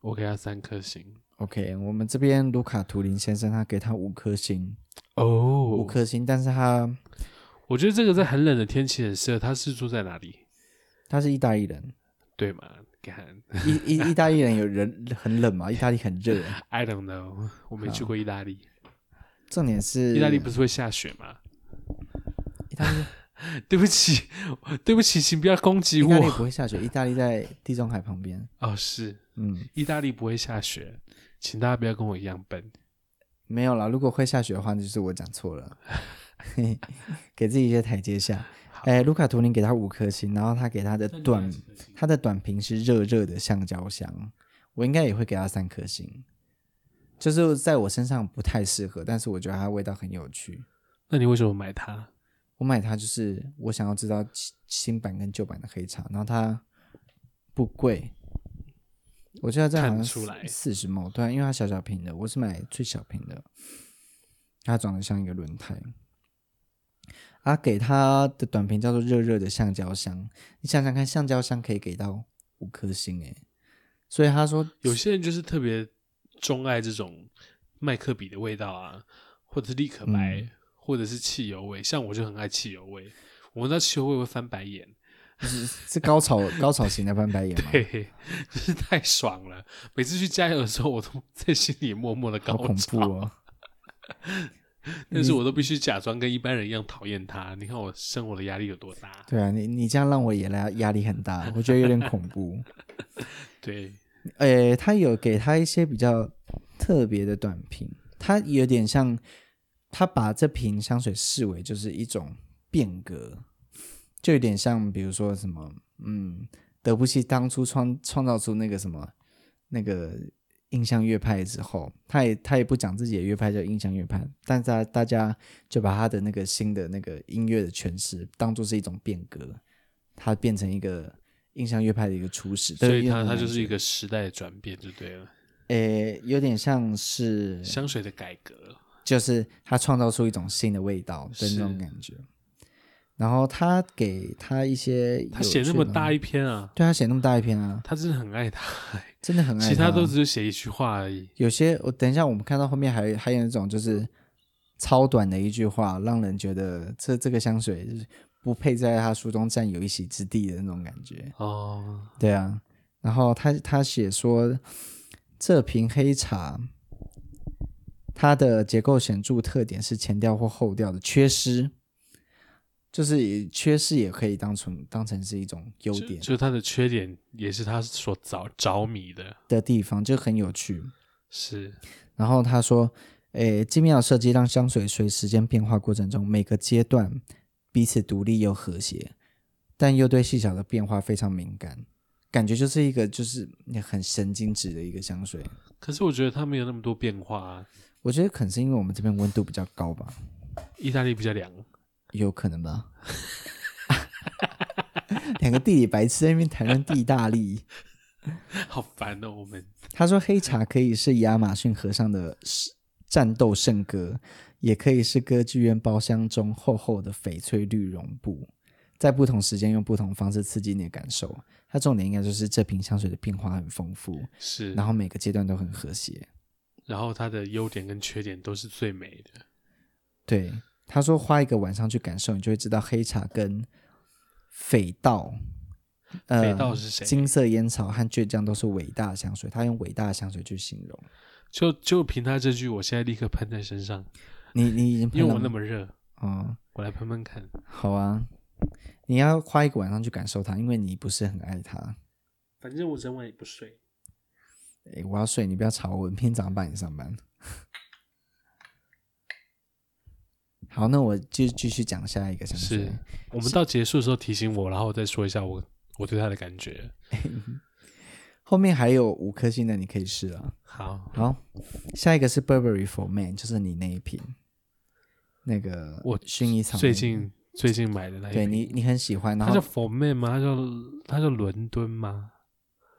我给他三颗星。OK，我们这边卢卡图林先生他给他五颗星哦，五颗星，但是他，我觉得这个在很冷的天气很适合。他是住在哪里？他是意大利人，对吗？看，意意 意大利人有人很冷吗？意大利很热。I don't know，我没去过意大利。重点是，意大利不是会下雪吗？对不起，对不起，请不要攻击我。意大利不会下雪，意大利在地中海旁边。哦，是，嗯，意大利不会下雪。请大家不要跟我一样笨。没有啦，如果会下雪的话，那就是我讲错了。给自己一些台阶下。哎，卢卡图林给他五颗星，然后他给他的短，他的短评是热热的橡胶香，我应该也会给他三颗星。就是在我身上不太适合，但是我觉得它味道很有趣。那你为什么买它？我买它就是我想要知道新版跟旧版的黑茶，然后它不贵。我觉得这好像四十 ml，对啊，因为它小小瓶的，我是买最小瓶的，它长得像一个轮胎。啊，给它的短瓶叫做热热的橡胶香，你想想看，橡胶香可以给到五颗星诶，所以他说有些人就是特别钟爱这种麦克笔的味道啊，或者是立可白，嗯、或者是汽油味，像我就很爱汽油味。我闻到气味会翻白眼，是是高潮高潮型的翻白眼吗？对，就是太爽了。每次去加油的时候，我都在心里默默的高潮。好恐怖哦！但是我都必须假装跟一般人一样讨厌他。你看我生活的压力有多大？对啊，你你这样让我也来压力很大，我觉得有点恐怖。对，诶，他有给他一些比较特别的短评，他有点像他把这瓶香水视为就是一种变革，就有点像比如说什么，嗯，德布西当初创创造出那个什么那个。印象乐派之后，他也他也不讲自己的乐派叫印象乐派，但是大大家就把他的那个新的那个音乐的诠释当做是一种变革，他变成一个印象乐派的一个初始，所以他他就是一个时代的转变就对了。诶，有点像是香水的改革，就是他创造出一种新的味道的那种感觉。然后他给他一些，他写那么大一篇啊，对他写那么大一篇啊，他真的很爱他，真的很爱他。其他都只是写一句话而已。有些我等一下，我们看到后面还还有那种就是超短的一句话，让人觉得这这个香水就是不配在他书中占有一席之地的那种感觉。哦，对啊。然后他他写说，这瓶黑茶，它的结构显著特点是前调或后调的缺失。就是缺失也可以当成当成是一种优点，就，是它的缺点也是他所着着迷的的地方，就很有趣。是，然后他说，诶，精妙设计让香水随时间变化过程中每个阶段彼此独立又和谐，但又对细小的变化非常敏感，感觉就是一个就是很神经质的一个香水。可是我觉得它没有那么多变化啊，我觉得可能是因为我们这边温度比较高吧，意大利比较凉。有可能吧，两个地理白痴在那边谈论地大利，好烦哦。我们他说黑茶可以是亚马逊河上的战斗圣歌，也可以是歌剧院包厢中厚厚的翡翠绿绒布，在不同时间用不同方式刺激你的感受。它重点应该就是这瓶香水的变化很丰富，是，然后每个阶段都很和谐，然后它的优点跟缺点都是最美的，对。他说：“花一个晚上去感受，你就会知道黑茶跟匪盗，呃，匪盗是谁？金色烟草和倔强都是伟大的香水。他用伟大的香水去形容，就就凭他这句，我现在立刻喷在身上。你你已经因为我那么热，嗯，我来喷喷看。好啊，你要花一个晚上去感受它，因为你不是很爱它。反正我整晚也不睡。诶，我要睡，你不要吵我。明天早上八点上班。”好，那我就继续讲下一个。是我们到结束的时候提醒我，然后再说一下我我对他的感觉。后面还有五颗星的，你可以试了。好，好，下一个是 Burberry For Man，就是你那一瓶，那个我薰衣草。最近最近买的那一瓶，对你你很喜欢。然后它叫 For Man 吗？它叫它叫伦敦吗？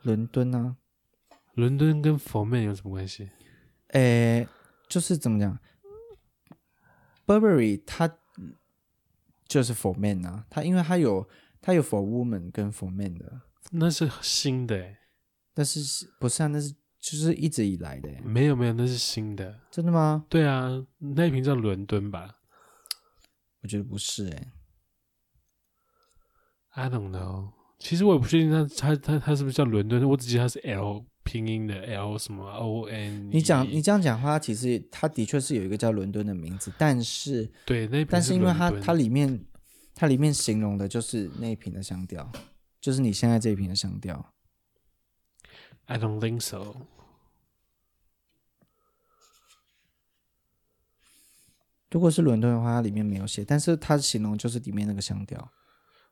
伦敦啊，伦敦跟 For Men 有什么关系？诶，就是怎么讲？Burberry 它就是 for men 啊，它因为它有它有 for woman 跟 for men 的，那是新的，但是不是啊？那是就是一直以来的，没有没有，那是新的，真的吗？对啊，那一瓶叫伦敦吧？我觉得不是诶，I don't know，其实我也不确定它它它它是不是叫伦敦，我只记得它是 L。拼音的 L 什么 O N？你讲你这样讲话，其实它的确是有一个叫伦敦的名字，但是对，那但是因为它它里面它里面形容的就是那一瓶的香调，就是你现在这一瓶的香调。I don't think so。如果是伦敦的话，它里面没有写，但是它形容就是里面那个香调。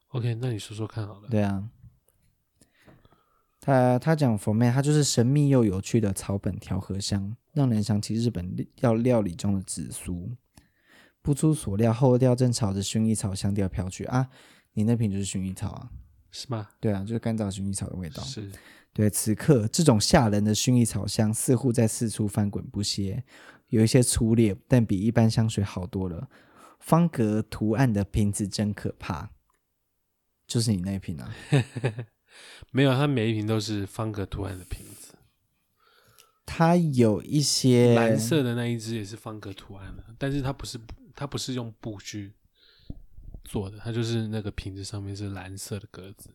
OK，那你说说看好了。对啊。他他讲 For Men，它就是神秘又有趣的草本调和香，让人想起日本料料理中的紫苏。不出所料，后调正朝着薰衣草香调飘去啊！你那瓶就是薰衣草啊？是吗？对啊，就是干燥薰衣草的味道。是。对，此刻这种吓人的薰衣草香似乎在四处翻滚不歇，有一些粗劣，但比一般香水好多了。方格图案的瓶子真可怕，就是你那瓶啊。没有，它每一瓶都是方格图案的瓶子。它有一些蓝色的那一只也是方格图案的，但是它不是，它不是用布具。做的？它就是那个瓶子上面是蓝色的格子。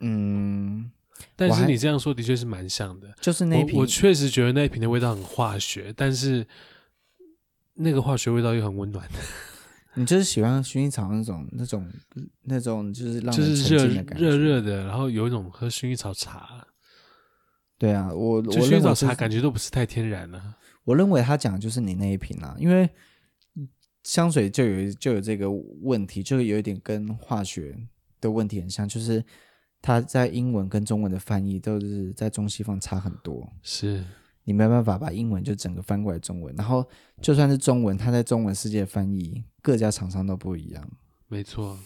嗯，但是你这样说的确是蛮像的。就是那瓶，我确实觉得那瓶的味道很化学，但是那个化学味道又很温暖。你就是喜欢薰衣草那种、那种、那种，就是让人就是热热热热的，然后有一种喝薰衣草茶。对啊，我我薰衣草茶感觉都不是太天然了。我认为他讲的就是你那一瓶啦，因为香水就有就有这个问题，就有一点跟化学的问题很像，就是它在英文跟中文的翻译都是在中西方差很多。是。你没办法把英文就整个翻过来中文，然后就算是中文，它在中文世界翻译，各家厂商都不一样。没错，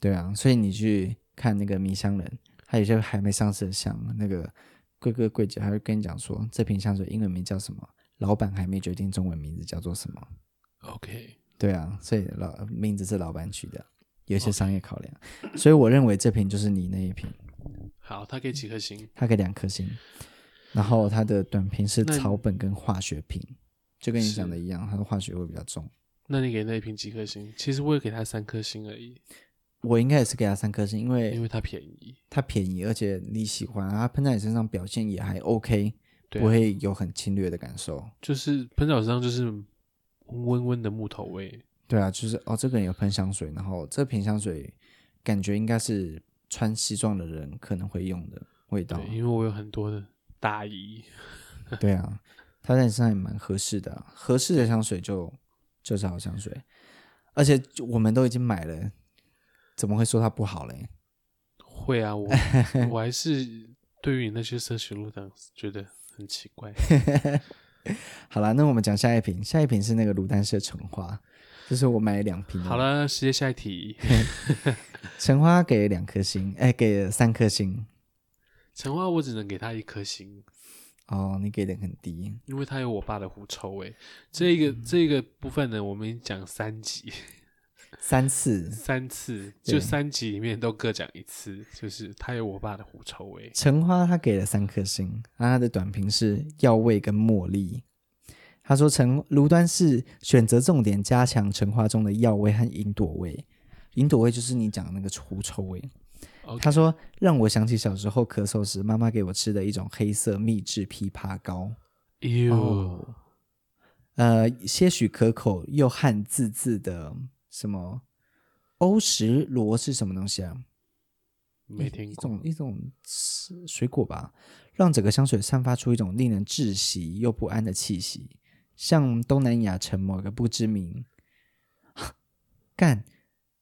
对啊，所以你去看那个迷香人，他有些还没上市的香，那个贵哥贵姐还会跟你讲说，这瓶香水英文名叫什么，老板还没决定中文名字叫做什么。OK，对啊，所以老名字是老板取的，有一些商业考量。Okay. 所以我认为这瓶就是你那一瓶。好，他给几颗星？他给两颗星。然后它的短瓶是草本跟化学瓶，就跟你讲的一样，它的化学味比较重。那你给那一瓶几颗星？其实我也给它三颗星而已。我应该也是给它三颗星，因为因为它便宜，它便宜，而且你喜欢，它喷在你身上表现也还 OK，对啊，不会有很侵略的感受。就是喷在我身上就是温温的木头味。对啊，就是哦，这个人有喷香水，然后这瓶香水感觉应该是穿西装的人可能会用的味道。对，因为我有很多的。大衣，对啊，它在你身上也蛮合适的，合适的香水就就是好香水，而且我们都已经买了，怎么会说它不好嘞？会啊，我 我还是对于你那些奢侈路上觉得很奇怪。好了，那我们讲下一瓶，下一瓶是那个卢丹氏橙花，就是我买了两瓶。好了，直接下一题，橙花给了两颗星，哎，给了三颗星。橙花我只能给他一颗星，哦，你给的很低，因为他有我爸的狐臭味。这个、嗯、这个部分呢，我们讲三集，三次，三次，就三集里面都各讲一次，就是他有我爸的狐臭味。橙花他给了三颗星，那他的短评是药味跟茉莉。他说橙卢端是选择重点加强橙花中的药味和云朵味，云朵味就是你讲的那个狐臭味。他说：“让我想起小时候咳嗽时，妈妈给我吃的一种黑色秘制枇杷膏。哟、哦，呃，些许可口又汗滋滋的什么欧石螺是什么东西啊？没听过。一种一种水果吧，让整个香水散发出一种令人窒息又不安的气息，像东南亚城某个不知名 干。”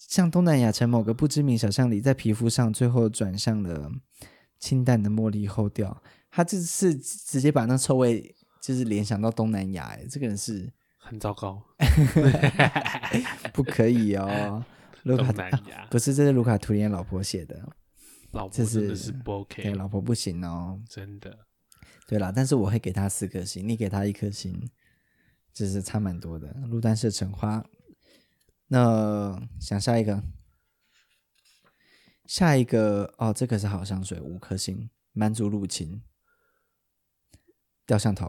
像东南亚城某个不知名小巷里，在皮肤上最后转向了清淡的茉莉后调。他这次直接把那臭味就是联想到东南亚，哎，这个人是很糟糕，不可以哦。卢卡，啊，不是，这是卢卡图里安老婆写的，老婆真的是不 OK，对，老婆不行哦，真的。对啦，但是我会给他四颗星，你给他一颗星，就是差蛮多的。芦丹是橙花。那想下一个，下一个哦，这个是好香水，五颗星，蛮族入侵，掉像头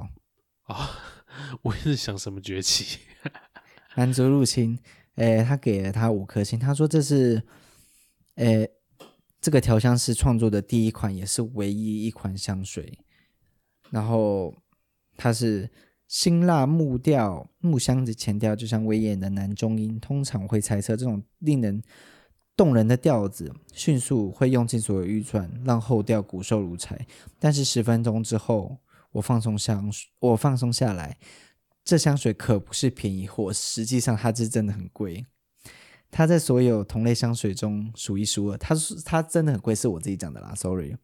啊、哦！我一直想什么崛起，蛮族入侵，诶，他给了他五颗星，他说这是，诶，这个调香师创作的第一款，也是唯一一款香水，然后他是。辛辣木调木香的前调，就像威严的男中音，通常会猜测这种令人动人的调子，迅速会用尽所有预算，让后调骨瘦如柴。但是十分钟之后，我放松香，我放松下来，这香水可不是便宜货，实际上它是真的很贵。它在所有同类香水中数一数二。它是它真的很贵，是我自己讲的啦，sorry。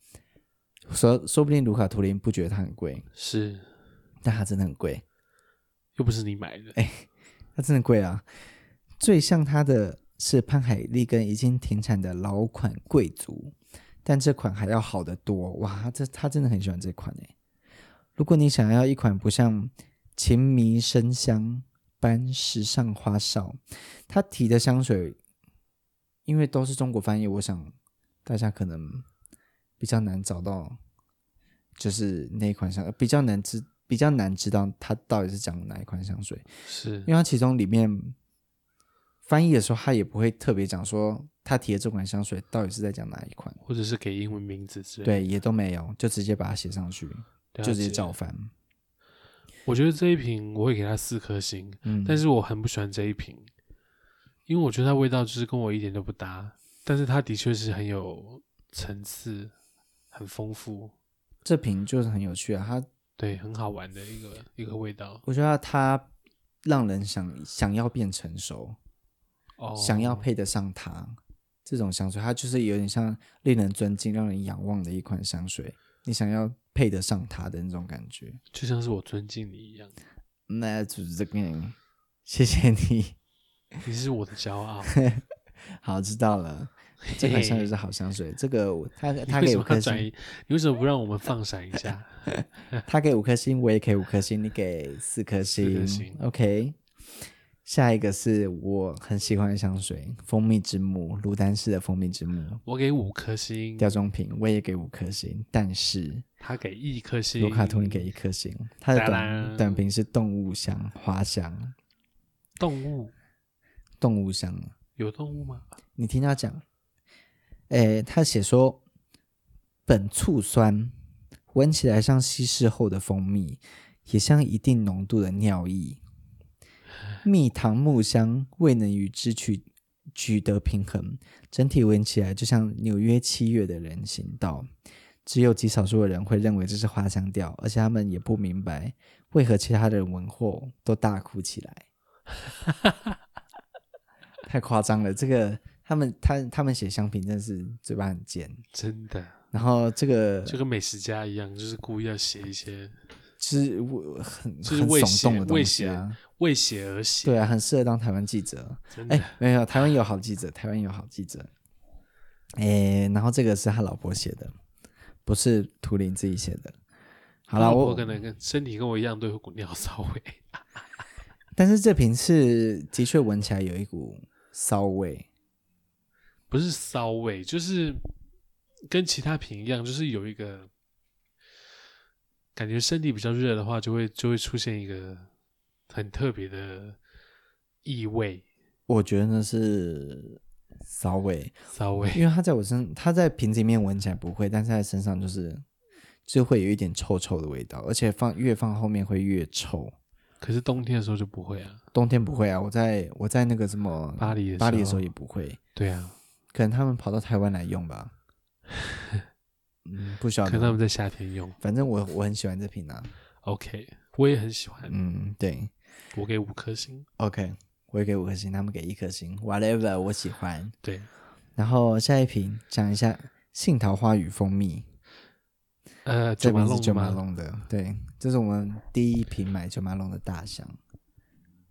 说说不定卢卡图林不觉得它很贵，是。但它真的很贵，又不是你买的。哎，它真的贵啊！最像它的是潘海利根已经停产的老款贵族，但这款还要好得多。哇，这他真的很喜欢这款哎。如果你想要一款不像情迷生香般时尚花哨，他提的香水，因为都是中国翻译，我想大家可能比较难找到，就是那一款香比较难知。比较难知道它到底是讲哪一款香水，是因为它其中里面翻译的时候，他也不会特别讲说他提的这款香水到底是在讲哪一款，或者是给英文名字之类的。对，也都没有，就直接把它写上去，就直接照翻。我觉得这一瓶我会给它四颗星，嗯，但是我很不喜欢这一瓶，因为我觉得它味道就是跟我一点都不搭，但是它的确是很有层次，很丰富。这瓶就是很有趣啊，它对很好玩的一个一个味道。我觉得它让人想想要变成熟。哦想要配得上它，这种香水，它就是有点像令人尊敬、让人仰望的一款香水。你想要配得上它的那种感觉，就像是我尊敬你一样。那就是这个，谢谢你，你是我的骄傲。好，知道了，这款香水是好香水。这个他他给五颗星，你为什么不让我们放闪一下？他给五颗星，我也给五颗星，你给四颗星，，OK。下一个是我很喜欢的香水，蜂蜜之母，卢丹氏的蜂蜜之母，我给五颗星。吊装瓶我也给五颗星，但是他给一颗星。卢卡图你给一颗星，他的短短瓶是动物香，花香。动物？动物香？有动物吗？你听他讲，诶，他写说，本醋酸，闻起来像稀释后的蜂蜜，也像一定浓度的尿液。蜜糖木香未能与之取取得平衡，整体闻起来就像纽约七月的人行道。只有极少数的人会认为这是花香调，而且他们也不明白为何其他人闻后都大哭起来。太夸张了！这个他们他他们写香评真的是嘴巴很尖，真的。然后这个就跟美食家一样，就是故意要写一些。就是我很就是为写为写为写而写，对啊，很适合当台湾记者。哎，没有，台湾有好记者，台湾有好记者。哎，然后这个是他老婆写的，不是图灵自己写的。好了，我可能跟身体跟我一样都有股尿骚味，但是这瓶是的确闻起来有一股骚味，不是骚味，就是跟其他瓶一样，就是有一个。感觉身体比较热的话，就会就会出现一个很特别的异味。我觉得那是骚味，骚味，因为它在我身，它在瓶子里面闻起来不会，但是在身上就是就会有一点臭臭的味道，而且放越放后面会越臭。可是冬天的时候就不会啊，冬天不会啊，我在我在那个什么巴黎巴黎的时候也不会。对啊，可能他们跑到台湾来用吧。嗯，不需要。可能他们在夏天用。反正我我很喜欢这瓶啊。OK，我也很喜欢。嗯，对，我给五颗星。OK，我也给五颗星，他们给一颗星。Whatever，我喜欢。对。然后下一瓶讲一下杏桃花与蜂蜜。呃，这瓶是九马龙的。对，这是我们第一瓶买九马龙的大箱。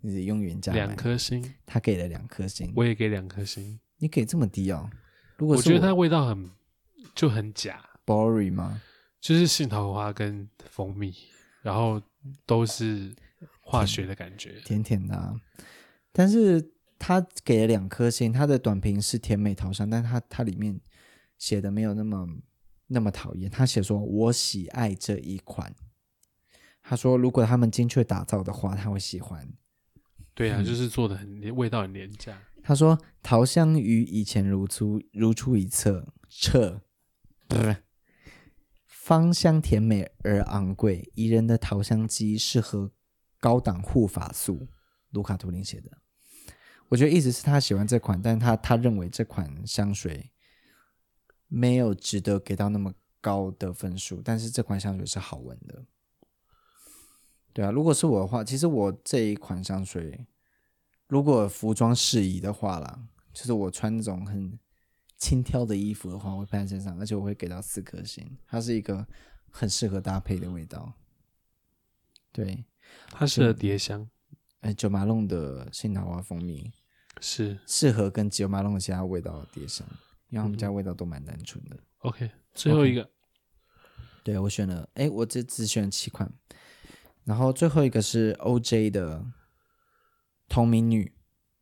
你是用原价两颗星，他给了两颗星，我也给两颗星。你给这么低哦？如果我，我觉得它味道很。就很假，boring 吗？就是杏桃花跟蜂蜜，然后都是化学的感觉，甜甜的啊。但是他给了两颗星，他的短评是甜美桃香，但他他里面写的没有那么那么讨厌。他写说：“我喜爱这一款。”他说：“如果他们精确打造的话，他会喜欢。”对啊，嗯、就是做的很味道很廉价。他说：“桃香与以前如出如出一辙，辙。”芳香甜美而昂贵，宜人的桃香肌适合高档护发素。卢卡图林写的，我觉得意思是他喜欢这款，但他他认为这款香水没有值得给到那么高的分数，但是这款香水是好闻的。对啊，如果是我的话，其实我这一款香水，如果服装适宜的话啦，就是我穿那种很。轻挑的衣服的话，我会配在身上，而且我会给到四颗星。它是一个很适合搭配的味道。对，它适合叠香。哎，九马龙的杏桃花蜂蜜是适合跟九马龙的其他味道叠香，因为他们家味道都蛮单纯的。OK，最后一个，okay. 对我选了，哎，我这只选了七款，然后最后一个是 OJ 的同名女，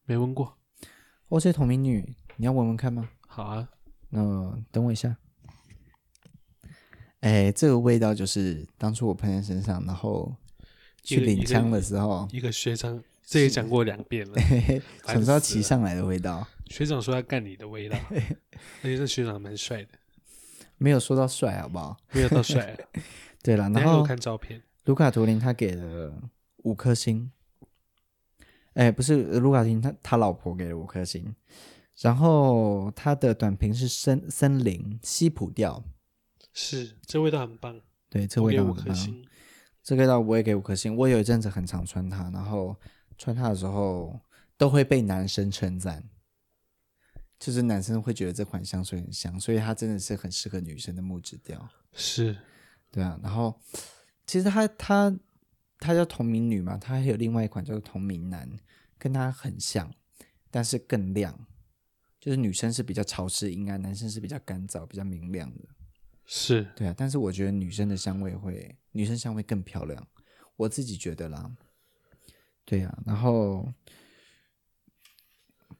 没闻过。OJ 同名女，你要闻闻看吗？好啊，那等我一下。哎，这个味道就是当初我喷在身上，然后去领枪的时候，一个学长这也讲过两遍了，什么时候骑上来的味道？学长说要干你的味道，而且这学长蛮帅的，没有说到帅好不好？没有到帅。对了，然后我看照片，卢卡图林他给了五颗星。哎，不是卢卡图灵他他老婆给了五颗星。然后他的短评是森森林西普调，是这味道很棒，对，这味道很棒。这个味道我也给五颗星。我有一阵子很常穿它，然后穿它的时候都会被男生称赞，就是男生会觉得这款香水很香，所以它真的是很适合女生的木质调。是，对啊。然后其实它它它叫同名女嘛，它还有另外一款叫做同名男，跟它很像，但是更亮。就是女生是比较潮湿阴暗，男生是比较干燥、比较明亮的，是对啊。但是我觉得女生的香味会，女生香味更漂亮，我自己觉得啦。对啊，然后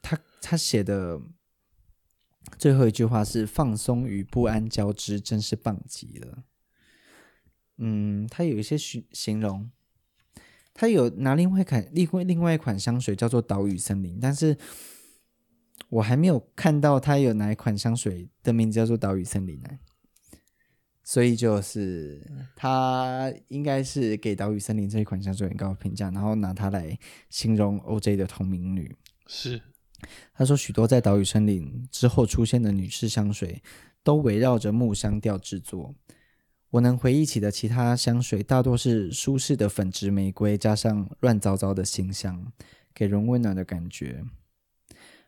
他他写的最后一句话是“放松与不安交织，真是棒极了”。嗯，他有一些形形容，他有拿另外一款另外另外一款香水叫做“岛屿森林”，但是。我还没有看到他有哪一款香水的名字叫做岛屿森林呢，所以就是他应该是给岛屿森林这一款香水很高的评价，然后拿它来形容 OJ 的同名女。是，他说许多在岛屿森林之后出现的女士香水都围绕着木香调制作。我能回忆起的其他香水大多是舒适的粉质玫瑰加上乱糟糟的馨香，给人温暖的感觉。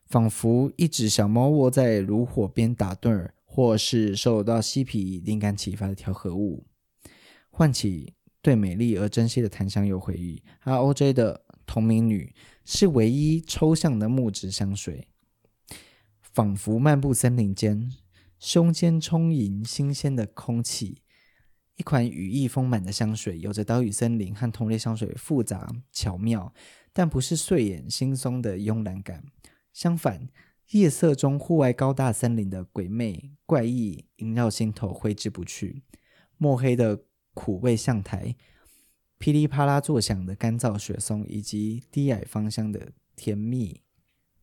仿佛一只小猫窝在炉火边打盹儿，或是受到嬉皮灵感启发的调和物，唤起对美丽而珍惜的檀香油回忆。R O J 的同名女是唯一抽象的木质香水，仿佛漫步森林间，胸间充盈新鲜的空气。一款羽翼丰满的香水，有着岛屿森林和同类香水复杂巧妙，但不是睡眼惺忪的慵懒感。相反，夜色中户外高大森林的鬼魅怪异萦绕心头，挥之不去。墨黑的苦味象台，噼里啪啦作响的干燥雪松，以及低矮芳香的甜蜜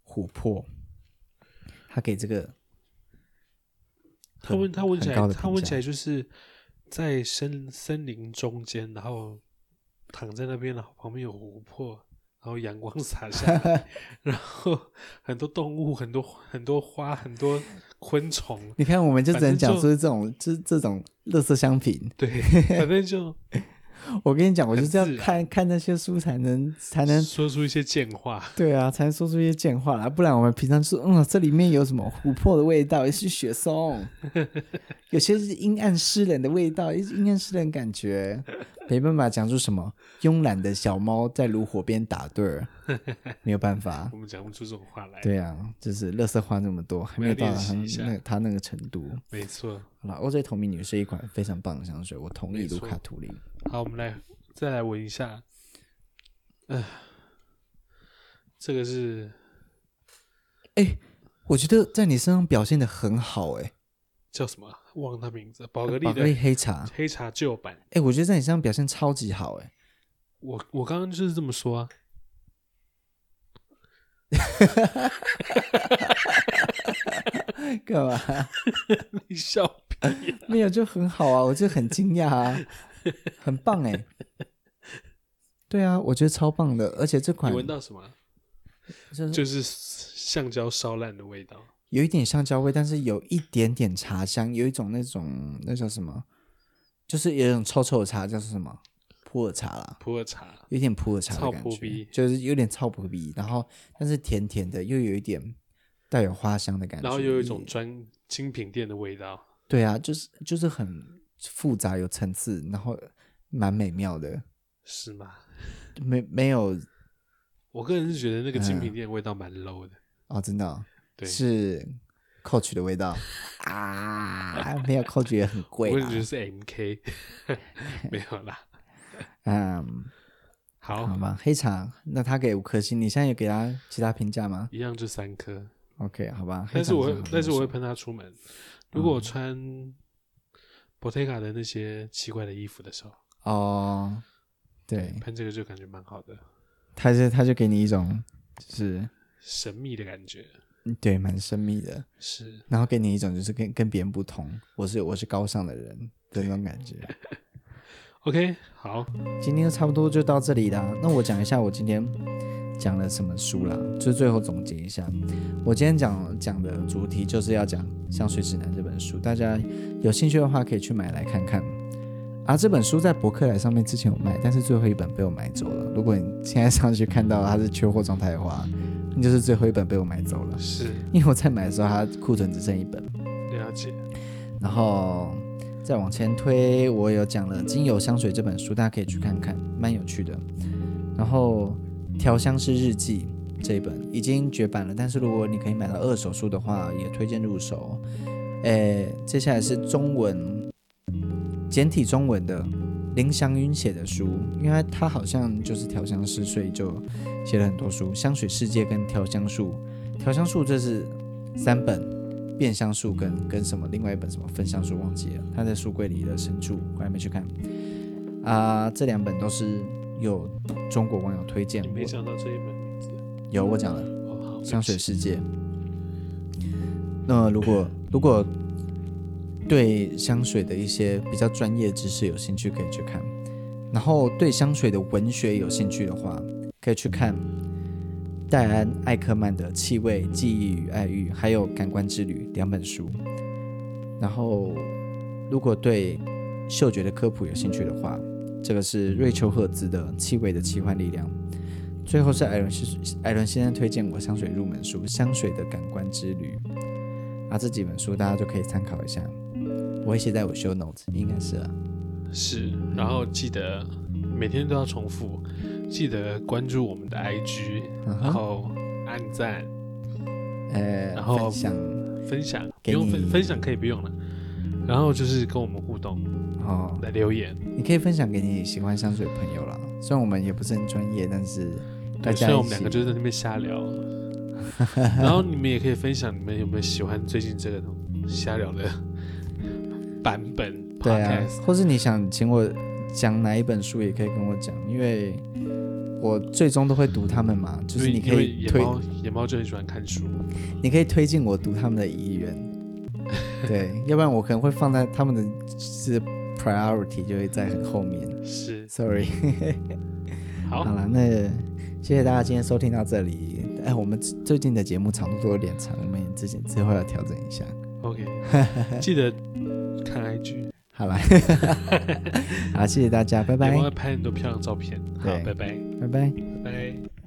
琥珀。他给这个，他闻他闻起来，他闻起来就是在森森林中间，然后躺在那边，然后旁边有湖泊。然后阳光洒下来，然后很多动物、很多很多花、很多昆虫。你看，我们就只能讲出这种，这这种乐色香品。对，反正就。我跟你讲，我就是要看看那些书才能才能说出一些贱话。对啊，才能说出一些贱话来，不然我们平常说，嗯，这里面有什么琥珀的味道，也是雪松，有些是阴暗湿冷的味道，也是阴暗湿冷感觉，没办法讲出什么慵懒的小猫在炉火边打盹儿，没有办法，我们讲不出这种话来。对啊，就是垃圾话那么多，还没有到他那他那个程度。没错。好了，OJ 同名女是一款非常棒的香水，我同意卢卡图灵。好，我们来再来闻一下。嗯、呃，这个是，哎、欸，我觉得在你身上表现的很好、欸，哎，叫什么？忘了他名字。宝格丽的黑茶，黑茶旧版。哎、欸，我觉得在你身上表现超级好、欸，哎，我我刚刚就是这么说啊。干嘛？你笑屁、啊？没有，就很好啊，我就很惊讶啊，很棒哎。对啊，我觉得超棒的，而且这款你闻到什么？就是就是橡胶烧烂的味道，有一点橡胶味，但是有一点点茶香，有一种那种那叫什么？就是有一种臭臭的茶，叫什么？普洱茶啦，普洱茶，有点普洱茶的感觉，就是有点臭扑鼻，然后但是甜甜的，又有一点带有花香的感觉，然后又有一种专精品店的味道。对啊，就是就是很复杂有层次，然后蛮美妙的，是吗？没没有，我个人是觉得那个精品店味道蛮 low 的、嗯、哦，真的、哦，对，是 Coach 的味道啊，没有 Coach 也很贵，我也觉得是 MK，没有啦。嗯，好，好吧，黑茶，那他给五颗星，你现在有给他其他评价吗？一样就三颗。OK，好吧。但是我会，但是我会喷他出门。如果我穿 Bottega 的那些奇怪的衣服的时候，哦，对，喷这个就感觉蛮好的。他就他就给你一种就是神秘的感觉，对，蛮神秘的。是，然后给你一种就是跟跟别人不同，我是我是高尚的人的那种感觉。OK，好，今天差不多就到这里啦。那我讲一下我今天讲了什么书啦，就最后总结一下。我今天讲讲的主题就是要讲《香水指南》这本书，大家有兴趣的话可以去买来看看。啊，这本书在博客来上面之前有卖，但是最后一本被我买走了。如果你现在上去看到它是缺货状态的话，那就是最后一本被我买走了。是，因为我在买的时候，它库存只剩一本。了解。然后。再往前推，我有讲了《精油香水》这本书，大家可以去看看，蛮有趣的。然后《调香师日记》这一本已经绝版了，但是如果你可以买到二手书的话，也推荐入手。诶，接下来是中文简体中文的林祥云写的书，因为他好像就是调香师，所以就写了很多书，《香水世界》跟《调香术》。调香术这是三本。变香术跟跟什么另外一本什么分香术忘记了，他在书柜里的深处，我还没去看。啊、这两本都是有中国网友推荐。你没想到这一本名字？有，我讲了。哦，香水世界。那如果如果对香水的一些比较专业知识有兴趣，可以去看。然后对香水的文学有兴趣的话，可以去看。戴安·艾克曼的《气味、记忆与爱欲》，还有《感官之旅》两本书。然后，如果对嗅觉的科普有兴趣的话，这个是瑞秋·赫兹的《气味的奇幻力量》。最后是艾伦先艾伦先生推荐我香水入门书《香水的感官之旅》。啊，这几本书大家就可以参考一下，我会写在我 show notes，应该是啊。是，然后记得每天都要重复。记得关注我们的 IG，、uh. 然后按赞，呃，然后分享，分享，不用分分享可以不用了，然后就是跟我们互动，哦，来留言，你可以分享给你喜欢香水的朋友啦。虽然我们也不是很专业，但是大家，虽然我们两个就是在那边瞎聊，然后你们也可以分享你们有没有喜欢最近这个瞎聊的版本，对啊，或是你想请我讲哪一本书，也可以跟我讲，因为。我最终都会读他们嘛，就是你可以推。野猫，野猫就很喜欢看书，你可以推进我读他们的意愿。对，要不然我可能会放在他们的是 priority，就会在很后面。是，sorry。好，好了，那谢谢大家今天收听到这里。哎，我们最近的节目长度都有点长，我们之前之后要调整一下。OK，记得看 IG。好了，好，谢谢大家，拜拜。我会拍很多漂亮照片。好，拜拜，拜拜，拜拜。